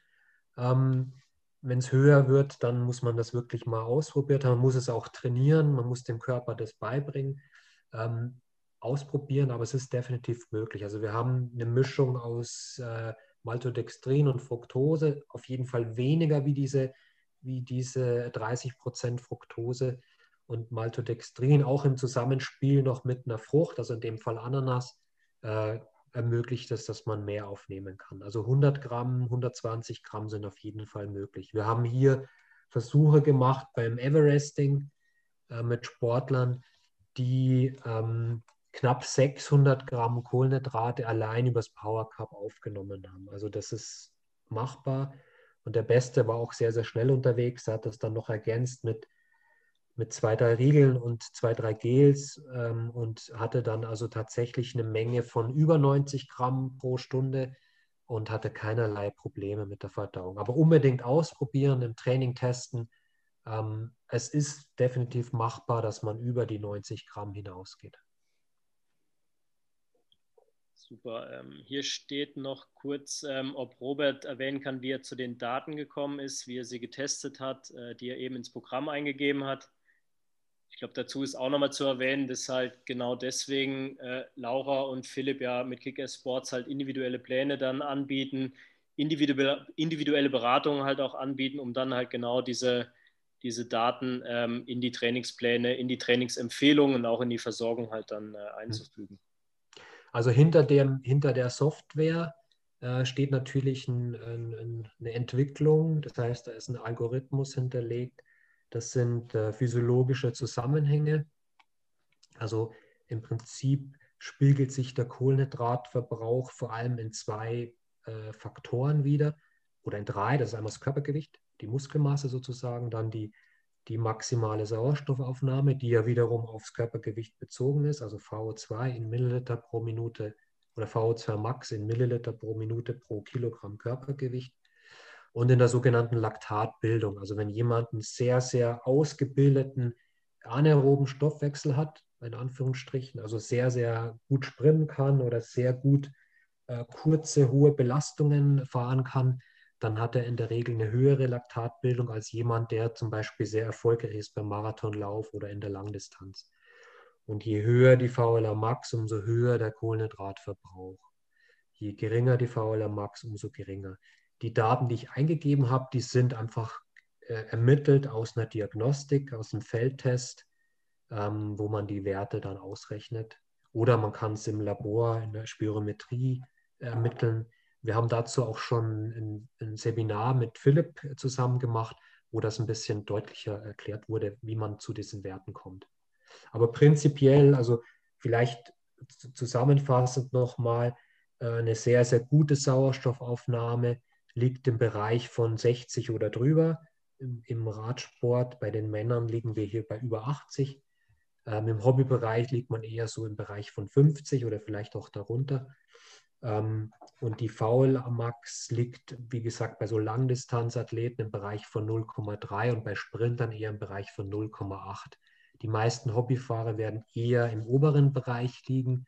Ähm, Wenn es höher wird, dann muss man das wirklich mal ausprobiert haben. Man muss es auch trainieren, man muss dem Körper das beibringen, ähm, ausprobieren, aber es ist definitiv möglich. Also wir haben eine Mischung aus äh, Maltodextrin und Fructose, auf jeden Fall weniger wie diese, wie diese 30 Prozent Fructose und Maltodextrin, auch im Zusammenspiel noch mit einer Frucht, also in dem Fall Ananas äh, ermöglicht es, dass man mehr aufnehmen kann. Also 100 Gramm, 120 Gramm sind auf jeden Fall möglich. Wir haben hier Versuche gemacht beim Everesting äh, mit Sportlern, die ähm, knapp 600 Gramm Kohlenhydrate allein übers Power Cup aufgenommen haben. Also das ist machbar. Und der Beste war auch sehr, sehr schnell unterwegs. Er hat das dann noch ergänzt mit mit zwei, drei Riegeln und zwei, drei Gels ähm, und hatte dann also tatsächlich eine Menge von über 90 Gramm pro Stunde und hatte keinerlei Probleme mit der Verdauung. Aber unbedingt ausprobieren, im Training testen. Ähm, es ist definitiv machbar, dass man über die 90 Gramm hinausgeht.
Super. Ähm, hier steht noch kurz, ähm, ob Robert erwähnen kann, wie er zu den Daten gekommen ist, wie er sie getestet hat, äh, die er eben ins Programm eingegeben hat. Ich glaube, dazu ist auch nochmal zu erwähnen, dass halt genau deswegen äh, Laura und Philipp ja mit Kicker Sports halt individuelle Pläne dann anbieten, individuelle, individuelle Beratungen halt auch anbieten, um dann halt genau diese, diese Daten ähm, in die Trainingspläne, in die Trainingsempfehlungen und auch in die Versorgung halt dann äh, einzufügen.
Also hinter, dem, hinter der Software äh, steht natürlich ein, ein, eine Entwicklung, das heißt, da ist ein Algorithmus hinterlegt, das sind äh, physiologische Zusammenhänge. Also im Prinzip spiegelt sich der Kohlenhydratverbrauch vor allem in zwei äh, Faktoren wieder oder in drei. Das ist einmal das Körpergewicht, die Muskelmasse sozusagen, dann die, die maximale Sauerstoffaufnahme, die ja wiederum aufs Körpergewicht bezogen ist, also VO2 in Milliliter pro Minute oder VO2 Max in Milliliter pro Minute pro Kilogramm Körpergewicht und in der sogenannten Laktatbildung. Also wenn jemand einen sehr, sehr ausgebildeten anaeroben Stoffwechsel hat, in Anführungsstrichen, also sehr, sehr gut sprinten kann oder sehr gut äh, kurze, hohe Belastungen fahren kann, dann hat er in der Regel eine höhere Laktatbildung als jemand, der zum Beispiel sehr erfolgreich ist beim Marathonlauf oder in der Langdistanz. Und je höher die VLA Max, umso höher der Kohlenhydratverbrauch. Je geringer die VLA Max, umso geringer die Daten, die ich eingegeben habe, die sind einfach äh, ermittelt aus einer Diagnostik, aus einem Feldtest, ähm, wo man die Werte dann ausrechnet. Oder man kann es im Labor in der Spirometrie ermitteln. Wir haben dazu auch schon ein, ein Seminar mit Philipp zusammen gemacht, wo das ein bisschen deutlicher erklärt wurde, wie man zu diesen Werten kommt. Aber prinzipiell, also vielleicht zusammenfassend nochmal, äh, eine sehr, sehr gute Sauerstoffaufnahme liegt im Bereich von 60 oder drüber. Im, im Radsport bei den Männern liegen wir hier bei über 80. Ähm, Im Hobbybereich liegt man eher so im Bereich von 50 oder vielleicht auch darunter. Ähm, und die Foul-Max liegt, wie gesagt, bei so Langdistanzathleten im Bereich von 0,3 und bei Sprintern eher im Bereich von 0,8. Die meisten Hobbyfahrer werden eher im oberen Bereich liegen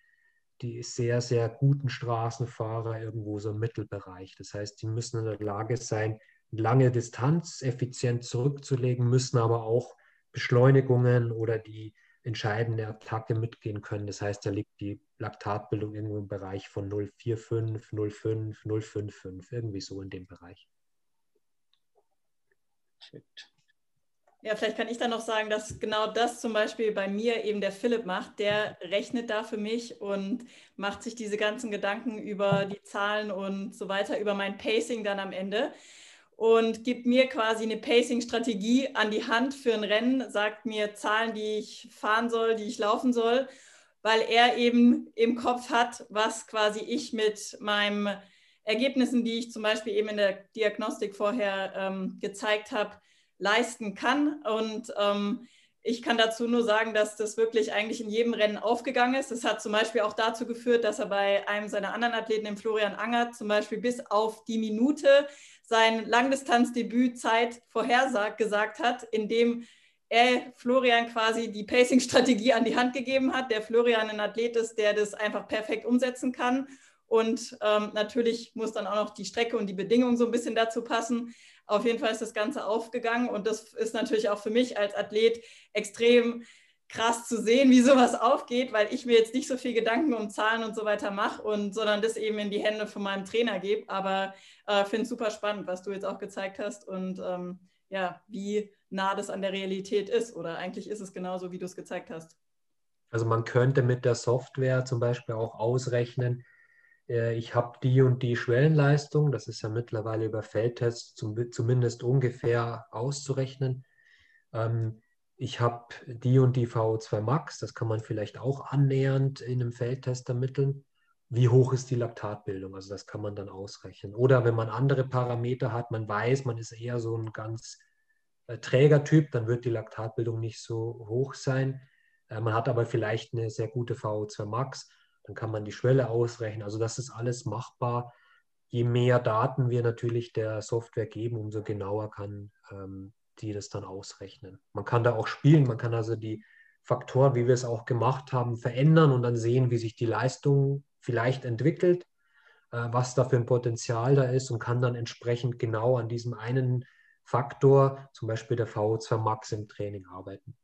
die sehr, sehr guten Straßenfahrer irgendwo so im Mittelbereich. Das heißt, die müssen in der Lage sein, lange Distanz effizient zurückzulegen, müssen aber auch Beschleunigungen oder die entscheidende Attacke mitgehen können. Das heißt, da liegt die Laktatbildung irgendwo im Bereich von 0,45, 0,5, 0,55, irgendwie so in dem Bereich.
Ja, vielleicht kann ich dann noch sagen, dass genau das zum Beispiel bei mir eben der Philipp macht. Der rechnet da für mich und macht sich diese ganzen Gedanken über die Zahlen und so weiter, über mein Pacing dann am Ende und gibt mir quasi eine Pacing-Strategie an die Hand für ein Rennen, sagt mir Zahlen, die ich fahren soll, die ich laufen soll, weil er eben im Kopf hat, was quasi ich mit meinen Ergebnissen, die ich zum Beispiel eben in der Diagnostik vorher ähm, gezeigt habe, leisten kann. Und ähm, ich kann dazu nur sagen, dass das wirklich eigentlich in jedem Rennen aufgegangen ist. Das hat zum Beispiel auch dazu geführt, dass er bei einem seiner anderen Athleten, dem Florian Angert, zum Beispiel bis auf die Minute sein Langdistanzdebützeit vorhersagt gesagt hat, indem er Florian quasi die Pacing-Strategie an die Hand gegeben hat. Der Florian ein Athlet ist, der das einfach perfekt umsetzen kann. Und ähm, natürlich muss dann auch noch die Strecke und die Bedingungen so ein bisschen dazu passen. Auf jeden Fall ist das Ganze aufgegangen und das ist natürlich auch für mich als Athlet extrem krass zu sehen, wie sowas aufgeht, weil ich mir jetzt nicht so viel Gedanken um Zahlen und so weiter mache und sondern das eben in die Hände von meinem Trainer gebe. Aber äh, finde es super spannend, was du jetzt auch gezeigt hast und ähm, ja, wie nah das an der Realität ist. Oder eigentlich ist es genauso, wie du es gezeigt hast.
Also man könnte mit der Software zum Beispiel auch ausrechnen, äh, ich habe die und die Schwellenleistung, das ist ja mittlerweile über Feldtests zum, zumindest ungefähr auszurechnen. Ähm, ich habe die und die VO2 Max, das kann man vielleicht auch annähernd in einem Feldtest ermitteln. Wie hoch ist die Laktatbildung? Also das kann man dann ausrechnen. Oder wenn man andere Parameter hat, man weiß, man ist eher so ein ganz äh, träger dann wird die Laktatbildung nicht so hoch sein. Äh, man hat aber vielleicht eine sehr gute VO2 Max dann kann man die Schwelle ausrechnen. Also das ist alles machbar. Je mehr Daten wir natürlich der Software geben, umso genauer kann ähm, die das dann ausrechnen. Man kann da auch spielen, man kann also die Faktoren, wie wir es auch gemacht haben, verändern und dann sehen, wie sich die Leistung vielleicht entwickelt, äh, was da für ein Potenzial da ist und kann dann entsprechend genau an diesem einen Faktor, zum Beispiel der VO2 Max im Training arbeiten.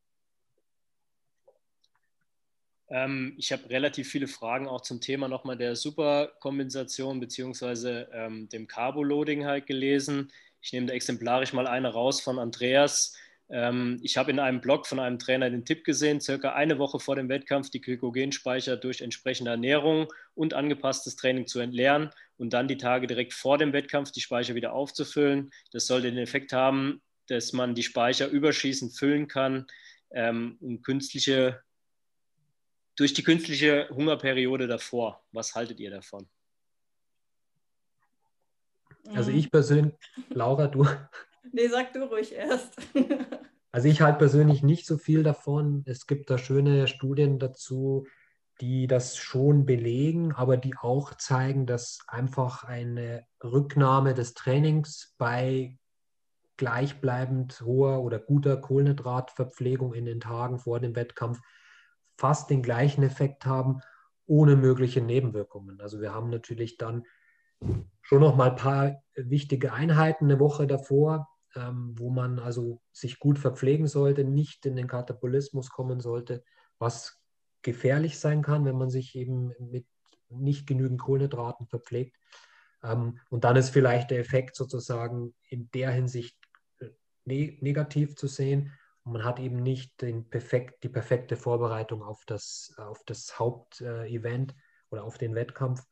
Ähm, ich habe relativ viele Fragen auch zum Thema nochmal der Superkompensation beziehungsweise ähm, dem Carboloading halt gelesen. Ich nehme da exemplarisch mal eine raus von Andreas. Ähm, ich habe in einem Blog von einem Trainer den Tipp gesehen, circa eine Woche vor dem Wettkampf die Glykogenspeicher durch entsprechende Ernährung und angepasstes Training zu entleeren und dann die Tage direkt vor dem Wettkampf die Speicher wieder aufzufüllen. Das sollte den Effekt haben, dass man die Speicher überschießend füllen kann, ähm, um künstliche durch die künstliche Hungerperiode davor. Was haltet ihr davon?
Also ich persönlich, Laura, du. [LAUGHS]
Nee, sag du ruhig erst. [LAUGHS]
also ich halte persönlich nicht so viel davon. Es gibt da schöne Studien dazu, die das schon belegen, aber die auch zeigen, dass einfach eine Rücknahme des Trainings bei gleichbleibend hoher oder guter Kohlenhydratverpflegung in den Tagen vor dem Wettkampf fast den gleichen Effekt haben, ohne mögliche Nebenwirkungen. Also wir haben natürlich dann schon noch mal ein paar wichtige Einheiten eine Woche davor, ähm, wo man also sich gut verpflegen sollte, nicht in den Katabolismus kommen sollte, was gefährlich sein kann, wenn man sich eben mit nicht genügend Kohlenhydraten verpflegt. Ähm, und dann ist vielleicht der Effekt sozusagen in der Hinsicht äh, ne negativ zu sehen. Und man hat eben nicht perfekt, die perfekte Vorbereitung auf das, auf das Hauptevent oder auf den Wettkampf.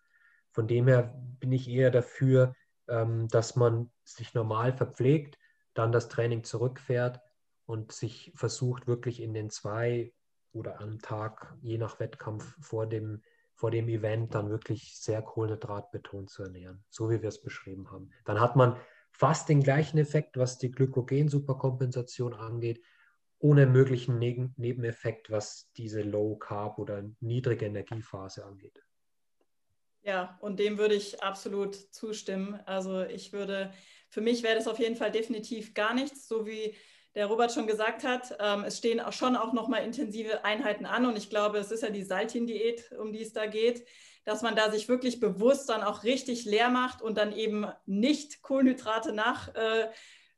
Von dem her bin ich eher dafür, ähm, dass man sich normal verpflegt, dann das Training zurückfährt und sich versucht, wirklich in den zwei oder am Tag, je nach Wettkampf vor dem, vor dem Event, dann wirklich sehr kohlenhydratbetont zu ernähren, so wie wir es beschrieben haben. Dann hat man fast den gleichen Effekt, was die Glykogen-Superkompensation angeht, ohne möglichen ne Nebeneffekt, was diese Low Carb oder niedrige Energiephase angeht.
Ja, und dem würde ich absolut zustimmen. Also ich würde, für mich wäre das auf jeden Fall definitiv gar nichts, so wie der Robert schon gesagt hat, ähm, es stehen auch schon auch nochmal intensive Einheiten an und ich glaube, es ist ja die Saltin-Diät, um die es da geht, dass man da sich wirklich bewusst dann auch richtig leer macht und dann eben nicht Kohlenhydrate nach, äh,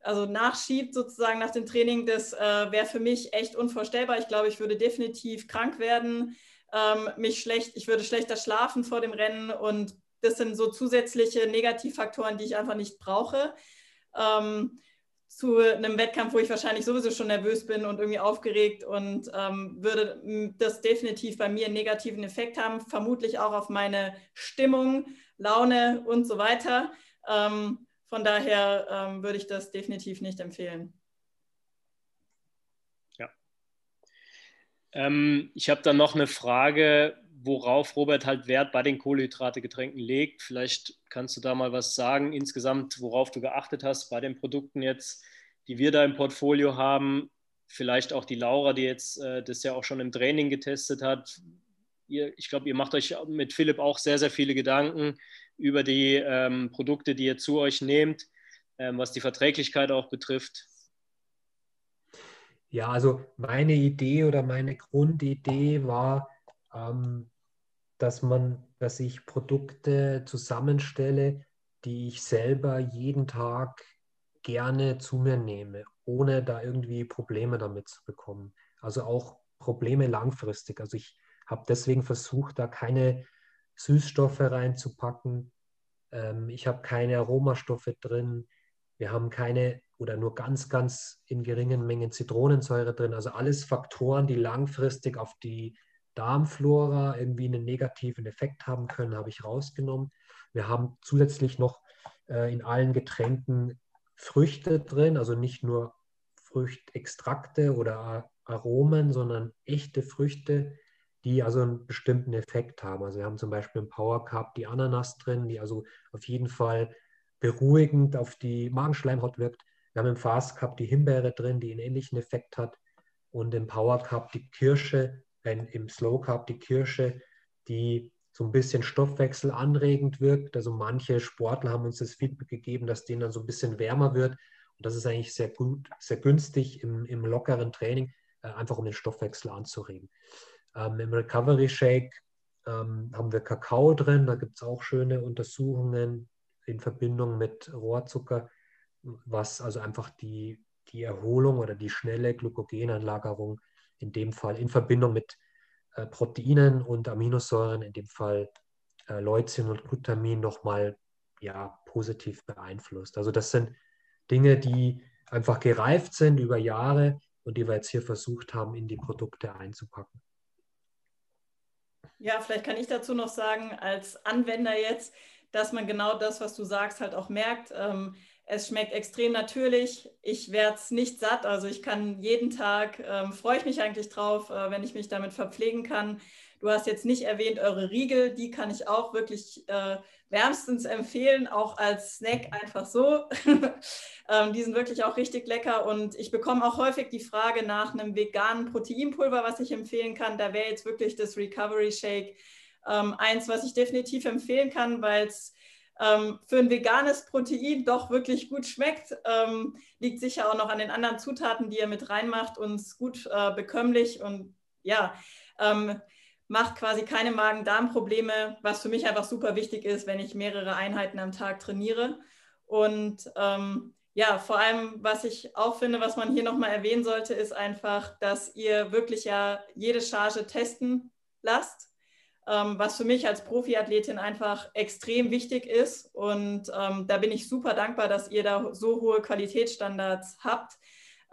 also nachschiebt sozusagen nach dem Training. Das äh, wäre für mich echt unvorstellbar. Ich glaube, ich würde definitiv krank werden, ähm, mich schlecht, ich würde schlechter schlafen vor dem Rennen und das sind so zusätzliche Negativfaktoren, die ich einfach nicht brauche. Ähm, zu einem Wettkampf, wo ich wahrscheinlich sowieso schon nervös bin und irgendwie aufgeregt und ähm, würde das definitiv bei mir einen negativen Effekt haben, vermutlich auch auf meine Stimmung, Laune und so weiter. Ähm, von daher ähm, würde ich das definitiv nicht empfehlen.
Ja. Ähm, ich habe dann noch eine Frage, worauf Robert halt Wert bei den Kohlenhydrategetränken legt. Vielleicht kannst du da mal was sagen, insgesamt, worauf du geachtet hast bei den Produkten jetzt, die wir da im Portfolio haben. Vielleicht auch die Laura, die jetzt äh, das ja auch schon im Training getestet hat. Ihr, ich glaube, ihr macht euch mit Philipp auch sehr, sehr viele Gedanken über die ähm, Produkte, die ihr zu euch nehmt, ähm, was die Verträglichkeit auch betrifft.
Ja, also meine Idee oder meine Grundidee war, ähm, dass man, dass ich Produkte zusammenstelle, die ich selber jeden Tag gerne zu mir nehme, ohne da irgendwie Probleme damit zu bekommen. Also auch Probleme langfristig. Also ich habe deswegen versucht, da keine Süßstoffe reinzupacken. Ähm, ich habe keine Aromastoffe drin. Wir haben keine oder nur ganz, ganz in geringen Mengen Zitronensäure drin. Also alles Faktoren, die langfristig auf die Darmflora irgendwie einen negativen Effekt haben können, habe ich rausgenommen. Wir haben zusätzlich noch äh, in allen Getränken Früchte drin, also nicht nur Früchtextrakte oder Aromen, sondern echte Früchte, die also einen bestimmten Effekt haben. Also wir haben zum Beispiel im Power Cup die Ananas drin, die also auf jeden Fall beruhigend auf die Magenschleimhaut wirkt. Wir haben im Fast Cup die Himbeere drin, die einen ähnlichen Effekt hat. Und im Power Cup die Kirsche, wenn im Slow Carb die Kirsche, die so ein bisschen stoffwechselanregend wirkt. Also manche Sportler haben uns das Feedback gegeben, dass denen dann so ein bisschen wärmer wird. Und das ist eigentlich sehr gut, sehr günstig im, im lockeren Training, äh, einfach um den Stoffwechsel anzuregen. Ähm, Im Recovery Shake ähm, haben wir Kakao drin, da gibt es auch schöne Untersuchungen in Verbindung mit Rohrzucker, was also einfach die, die Erholung oder die schnelle Glykogenanlagerung in dem Fall in Verbindung mit äh, Proteinen und Aminosäuren, in dem Fall äh, Leucin und Glutamin, nochmal ja, positiv beeinflusst. Also das sind Dinge, die einfach gereift sind über Jahre und die wir jetzt hier versucht haben, in die Produkte einzupacken.
Ja, vielleicht kann ich dazu noch sagen, als Anwender jetzt, dass man genau das, was du sagst, halt auch merkt. Ähm, es schmeckt extrem natürlich. Ich werde es nicht satt. Also ich kann jeden Tag, ähm, freue ich mich eigentlich drauf, äh, wenn ich mich damit verpflegen kann. Du hast jetzt nicht erwähnt, eure Riegel, die kann ich auch wirklich äh, wärmstens empfehlen, auch als Snack einfach so. [LAUGHS] ähm, die sind wirklich auch richtig lecker und ich bekomme auch häufig die Frage nach einem veganen Proteinpulver, was ich empfehlen kann. Da wäre jetzt wirklich das Recovery Shake ähm, eins, was ich definitiv empfehlen kann, weil es ähm, für ein veganes Protein doch wirklich gut schmeckt. Ähm, liegt sicher auch noch an den anderen Zutaten, die ihr mit reinmacht und ist gut äh, bekömmlich und ja, ähm, macht quasi keine Magen-Darm-Probleme, was für mich einfach super wichtig ist, wenn ich mehrere Einheiten am Tag trainiere. Und ähm, ja, vor allem, was ich auch finde, was man hier nochmal erwähnen sollte, ist einfach, dass ihr wirklich ja jede Charge testen lasst was für mich als Profiathletin einfach extrem wichtig ist. Und ähm, da bin ich super dankbar, dass ihr da so hohe Qualitätsstandards habt.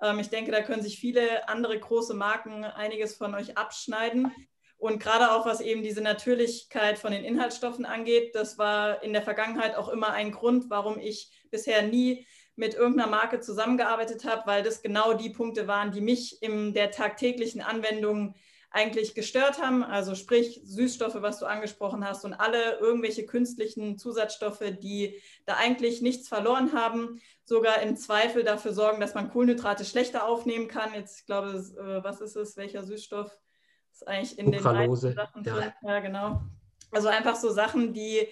Ähm, ich denke, da können sich viele andere große Marken einiges von euch abschneiden. Und gerade auch was eben diese Natürlichkeit von den Inhaltsstoffen angeht, das war in der Vergangenheit auch immer ein Grund, warum ich bisher nie mit irgendeiner Marke zusammengearbeitet habe, weil das genau die Punkte waren, die mich in der tagtäglichen Anwendung eigentlich gestört haben. Also sprich Süßstoffe, was du angesprochen hast und alle irgendwelche künstlichen Zusatzstoffe, die da eigentlich nichts verloren haben, sogar im Zweifel dafür sorgen, dass man Kohlenhydrate schlechter aufnehmen kann. Jetzt, ich glaube, äh, was ist es? Welcher Süßstoff ist eigentlich in
Sucralose,
den Sachen drin? Ja. ja, genau. Also einfach so Sachen, die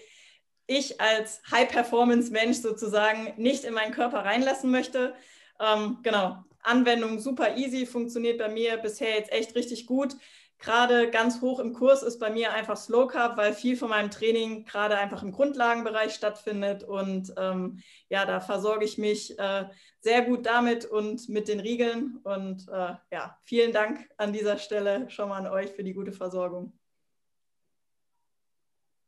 ich als High-Performance-Mensch sozusagen nicht in meinen Körper reinlassen möchte. Ähm, genau, Anwendung super easy, funktioniert bei mir bisher jetzt echt richtig gut. Gerade ganz hoch im Kurs ist bei mir einfach Slow Carb, weil viel von meinem Training gerade einfach im Grundlagenbereich stattfindet. Und ähm, ja, da versorge ich mich äh, sehr gut damit und mit den Riegeln. Und äh, ja, vielen Dank an dieser Stelle schon mal an euch für die gute Versorgung.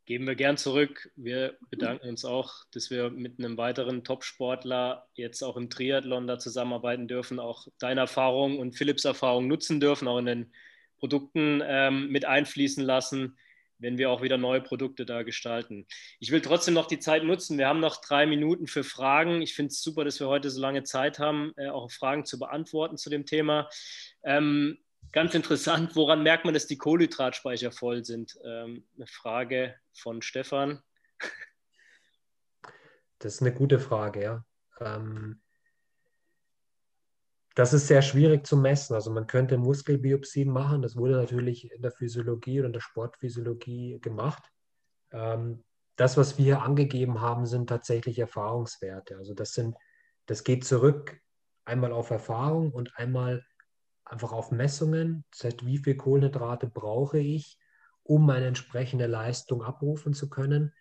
Geben wir gern zurück. Wir bedanken uns auch, dass wir mit einem weiteren Top-Sportler jetzt auch im Triathlon da zusammenarbeiten dürfen, auch deine Erfahrung und Philipps Erfahrung nutzen dürfen, auch in den Produkten ähm, mit einfließen lassen, wenn wir auch wieder neue Produkte da gestalten. Ich will trotzdem noch die Zeit nutzen. Wir haben noch drei Minuten für Fragen. Ich finde es super, dass wir heute so lange Zeit haben, äh, auch Fragen zu beantworten zu dem Thema. Ähm, ganz interessant, woran merkt man, dass die Kohlenhydratspeicher voll sind? Ähm, eine Frage von Stefan.
Das ist eine gute Frage, ja. Ähm, das ist sehr schwierig zu messen. Also man könnte Muskelbiopsien machen. Das wurde natürlich in der Physiologie oder in der Sportphysiologie gemacht. Ähm, das, was wir hier angegeben haben, sind tatsächlich Erfahrungswerte. Also das sind, das geht zurück einmal auf Erfahrung und einmal einfach auf Messungen. Das heißt, wie viel Kohlenhydrate brauche ich, um eine entsprechende Leistung abrufen zu können.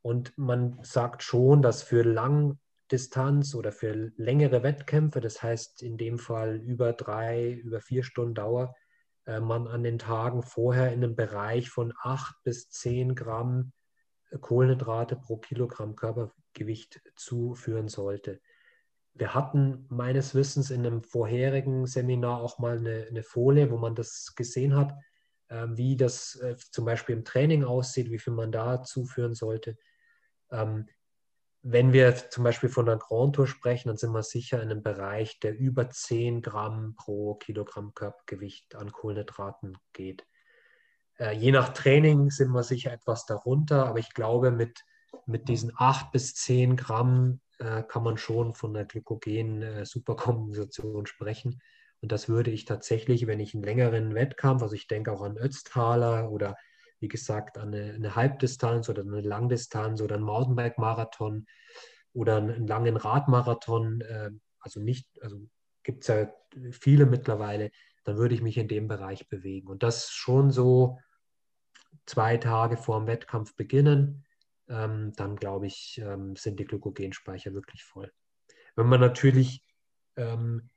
Und man sagt schon, dass für lang Distanz oder für längere Wettkämpfe, das heißt in dem Fall über drei, über vier Stunden Dauer, äh, man an den Tagen vorher in einem Bereich von acht bis zehn Gramm äh, Kohlenhydrate pro Kilogramm Körpergewicht zuführen sollte. Wir hatten meines Wissens in einem vorherigen Seminar auch mal eine, eine Folie, wo man das gesehen hat, äh, wie das äh, zum Beispiel im Training aussieht, wie viel man da zuführen sollte. Ähm, wenn wir zum Beispiel von einer Grand Tour sprechen, dann sind wir sicher in einem Bereich, der über 10 Gramm pro Kilogramm Körpergewicht an Kohlenhydraten geht. Äh, je nach Training sind wir sicher etwas darunter, aber ich glaube, mit, mit diesen 8 bis 10 Gramm äh, kann man schon von einer Glykogen-Superkompensation äh, sprechen. Und das würde ich tatsächlich, wenn ich einen längeren Wettkampf, also ich denke auch an Ötztaler oder wie gesagt, eine, eine Halbdistanz oder eine Langdistanz oder ein Mountainbike-Marathon oder einen langen Radmarathon, äh, also nicht, also gibt es ja viele mittlerweile, dann würde ich mich in dem Bereich bewegen. Und das schon so zwei Tage vor dem Wettkampf beginnen, ähm, dann glaube ich, ähm, sind die Glykogenspeicher wirklich voll. Wenn man natürlich ähm,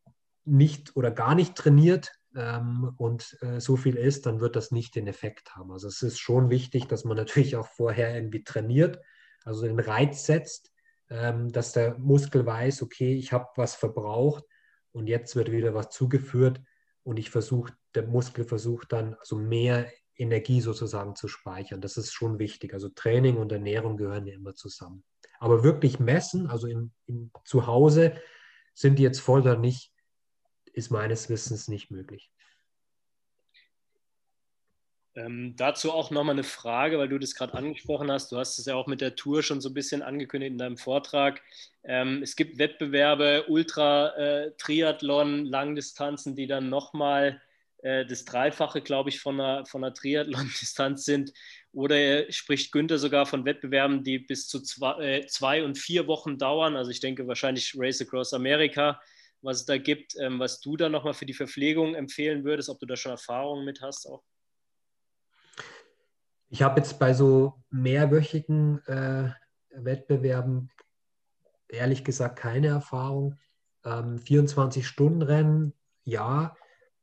nicht oder gar nicht trainiert, ähm, und äh, so viel ist, dann wird das nicht den Effekt haben. Also es ist schon wichtig, dass man [LAUGHS] natürlich auch vorher irgendwie trainiert, also den Reiz setzt, ähm, dass der Muskel weiß, okay, ich habe was verbraucht und jetzt wird wieder was zugeführt und ich versuche, der Muskel versucht dann also mehr Energie sozusagen zu speichern. Das ist schon wichtig. Also Training und Ernährung gehören ja immer zusammen. Aber wirklich messen, also im, im Zuhause, sind die jetzt voll oder nicht, ist meines Wissens nicht möglich.
Ähm, dazu auch nochmal eine Frage, weil du das gerade angesprochen hast. Du hast es ja auch mit der Tour schon so ein bisschen angekündigt in deinem Vortrag. Ähm, es gibt Wettbewerbe, Ultra-Triathlon, äh, Langdistanzen, die dann nochmal äh, das Dreifache, glaube ich, von einer, von einer Triathlon-Distanz sind. Oder spricht Günther sogar von Wettbewerben, die bis zu zwei, äh, zwei und vier Wochen dauern. Also ich denke wahrscheinlich Race Across America was es da gibt, ähm, was du da nochmal für die Verpflegung empfehlen würdest, ob du da schon Erfahrungen mit hast auch?
Ich habe jetzt bei so mehrwöchigen äh, Wettbewerben ehrlich gesagt keine Erfahrung. Ähm, 24-Stunden-Rennen, ja.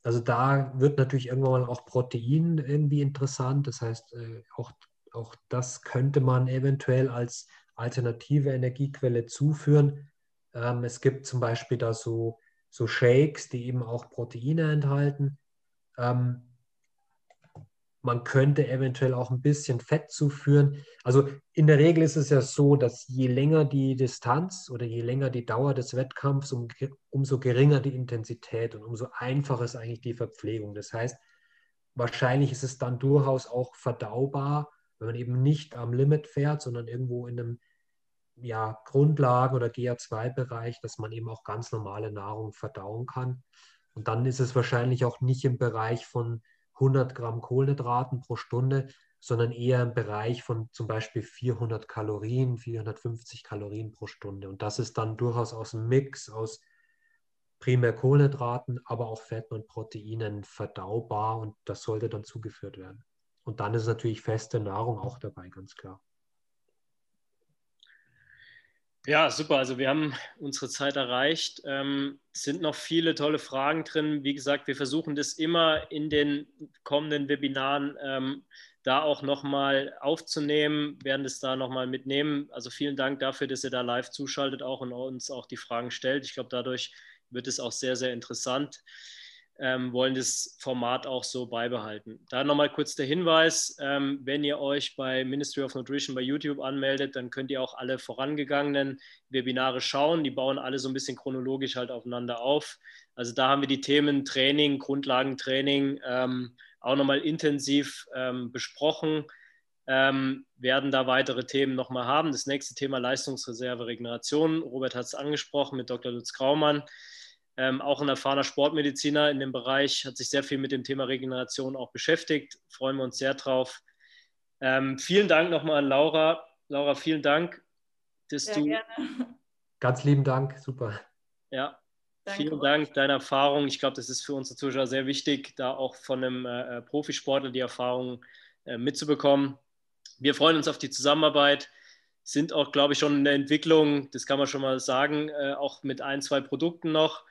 Also da wird natürlich irgendwann mal auch Protein irgendwie interessant. Das heißt, äh, auch, auch das könnte man eventuell als alternative Energiequelle zuführen. Ähm, es gibt zum Beispiel da so, so Shakes, die eben auch Proteine enthalten. Ähm, man könnte eventuell auch ein bisschen Fett zuführen. Also in der Regel ist es ja so, dass je länger die Distanz oder je länger die Dauer des Wettkampfs, um, umso geringer die Intensität und umso einfacher ist eigentlich die Verpflegung. Das heißt, wahrscheinlich ist es dann durchaus auch verdaubar, wenn man eben nicht am Limit fährt, sondern irgendwo in einem ja, Grundlagen- oder GA2-Bereich, dass man eben auch ganz normale Nahrung verdauen kann. Und dann ist es wahrscheinlich auch nicht im Bereich von 100 Gramm Kohlenhydraten pro Stunde, sondern eher im Bereich von zum Beispiel 400 Kalorien, 450 Kalorien pro Stunde. Und das ist dann durchaus aus einem Mix aus primär Kohlenhydraten, aber auch Fetten und Proteinen verdaubar und das sollte dann zugeführt werden. Und dann ist natürlich feste Nahrung auch dabei, ganz klar.
Ja, super. Also wir haben unsere Zeit erreicht. Ähm, es sind noch viele tolle Fragen drin. Wie gesagt, wir versuchen das immer in den kommenden Webinaren ähm, da auch nochmal aufzunehmen, werden es da nochmal mitnehmen. Also vielen Dank dafür, dass ihr da live zuschaltet auch und uns auch die Fragen stellt. Ich glaube, dadurch wird es auch sehr, sehr interessant ähm, wollen das Format auch so beibehalten. Da nochmal kurz der Hinweis, ähm, wenn ihr euch bei Ministry of Nutrition bei YouTube anmeldet, dann könnt ihr auch alle vorangegangenen Webinare schauen. Die bauen alle so ein bisschen chronologisch halt aufeinander auf. Also da haben wir die Themen Training, Grundlagentraining ähm, auch nochmal intensiv ähm, besprochen. Ähm, werden da weitere Themen nochmal haben. Das nächste Thema Leistungsreserve, Regeneration. Robert hat es angesprochen mit Dr. Lutz Graumann ähm, auch ein erfahrener Sportmediziner in dem Bereich, hat sich sehr viel mit dem Thema Regeneration auch beschäftigt. Freuen wir uns sehr drauf. Ähm, vielen Dank nochmal an Laura. Laura, vielen Dank, dass sehr du. Gerne.
Ganz lieben Dank, super.
Ja, Danke vielen Dank, deine Erfahrung. Ich glaube, das ist für unsere Zuschauer sehr wichtig, da auch von einem äh, äh, Profisportler die Erfahrung äh, mitzubekommen. Wir freuen uns auf die Zusammenarbeit sind auch, glaube ich, schon in der Entwicklung, das kann man schon mal sagen, äh, auch mit ein, zwei Produkten noch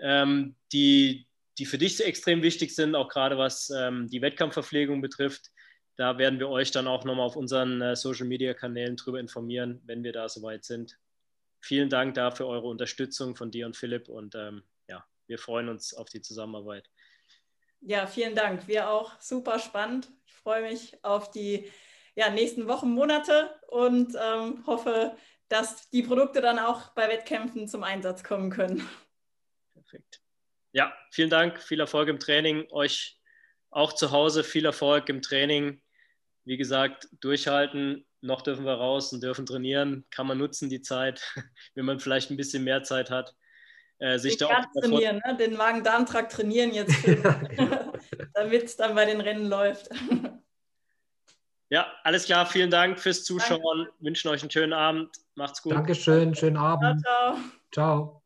ähm, die, die für dich extrem wichtig sind, auch gerade was ähm, die Wettkampfverpflegung betrifft. Da werden wir euch dann auch nochmal auf unseren äh, Social-Media-Kanälen darüber informieren, wenn wir da soweit sind. Vielen Dank dafür eure Unterstützung von dir und Philipp und ähm, ja, wir freuen uns auf die Zusammenarbeit.
Ja, vielen Dank. Wir auch. Super spannend. Ich freue mich auf die ja, nächsten Wochen, Monate und ähm, hoffe, dass die Produkte dann auch bei Wettkämpfen zum Einsatz kommen können.
Perfekt. Ja, vielen Dank, viel Erfolg im Training. Euch auch zu Hause viel Erfolg im Training. Wie gesagt, durchhalten. Noch dürfen wir raus und dürfen trainieren. Kann man nutzen die Zeit, [LAUGHS] wenn man vielleicht ein bisschen mehr Zeit hat.
Äh, sich da auch trainieren, ne? den Magen-Darm-Trakt trainieren jetzt, [LAUGHS] [LAUGHS] damit es dann bei den Rennen läuft.
Ja, alles klar. Vielen Dank fürs Zuschauen. Danke. Wünschen euch einen schönen Abend. Macht's gut.
Dankeschön. Schönen Abend. Ciao. ciao. ciao.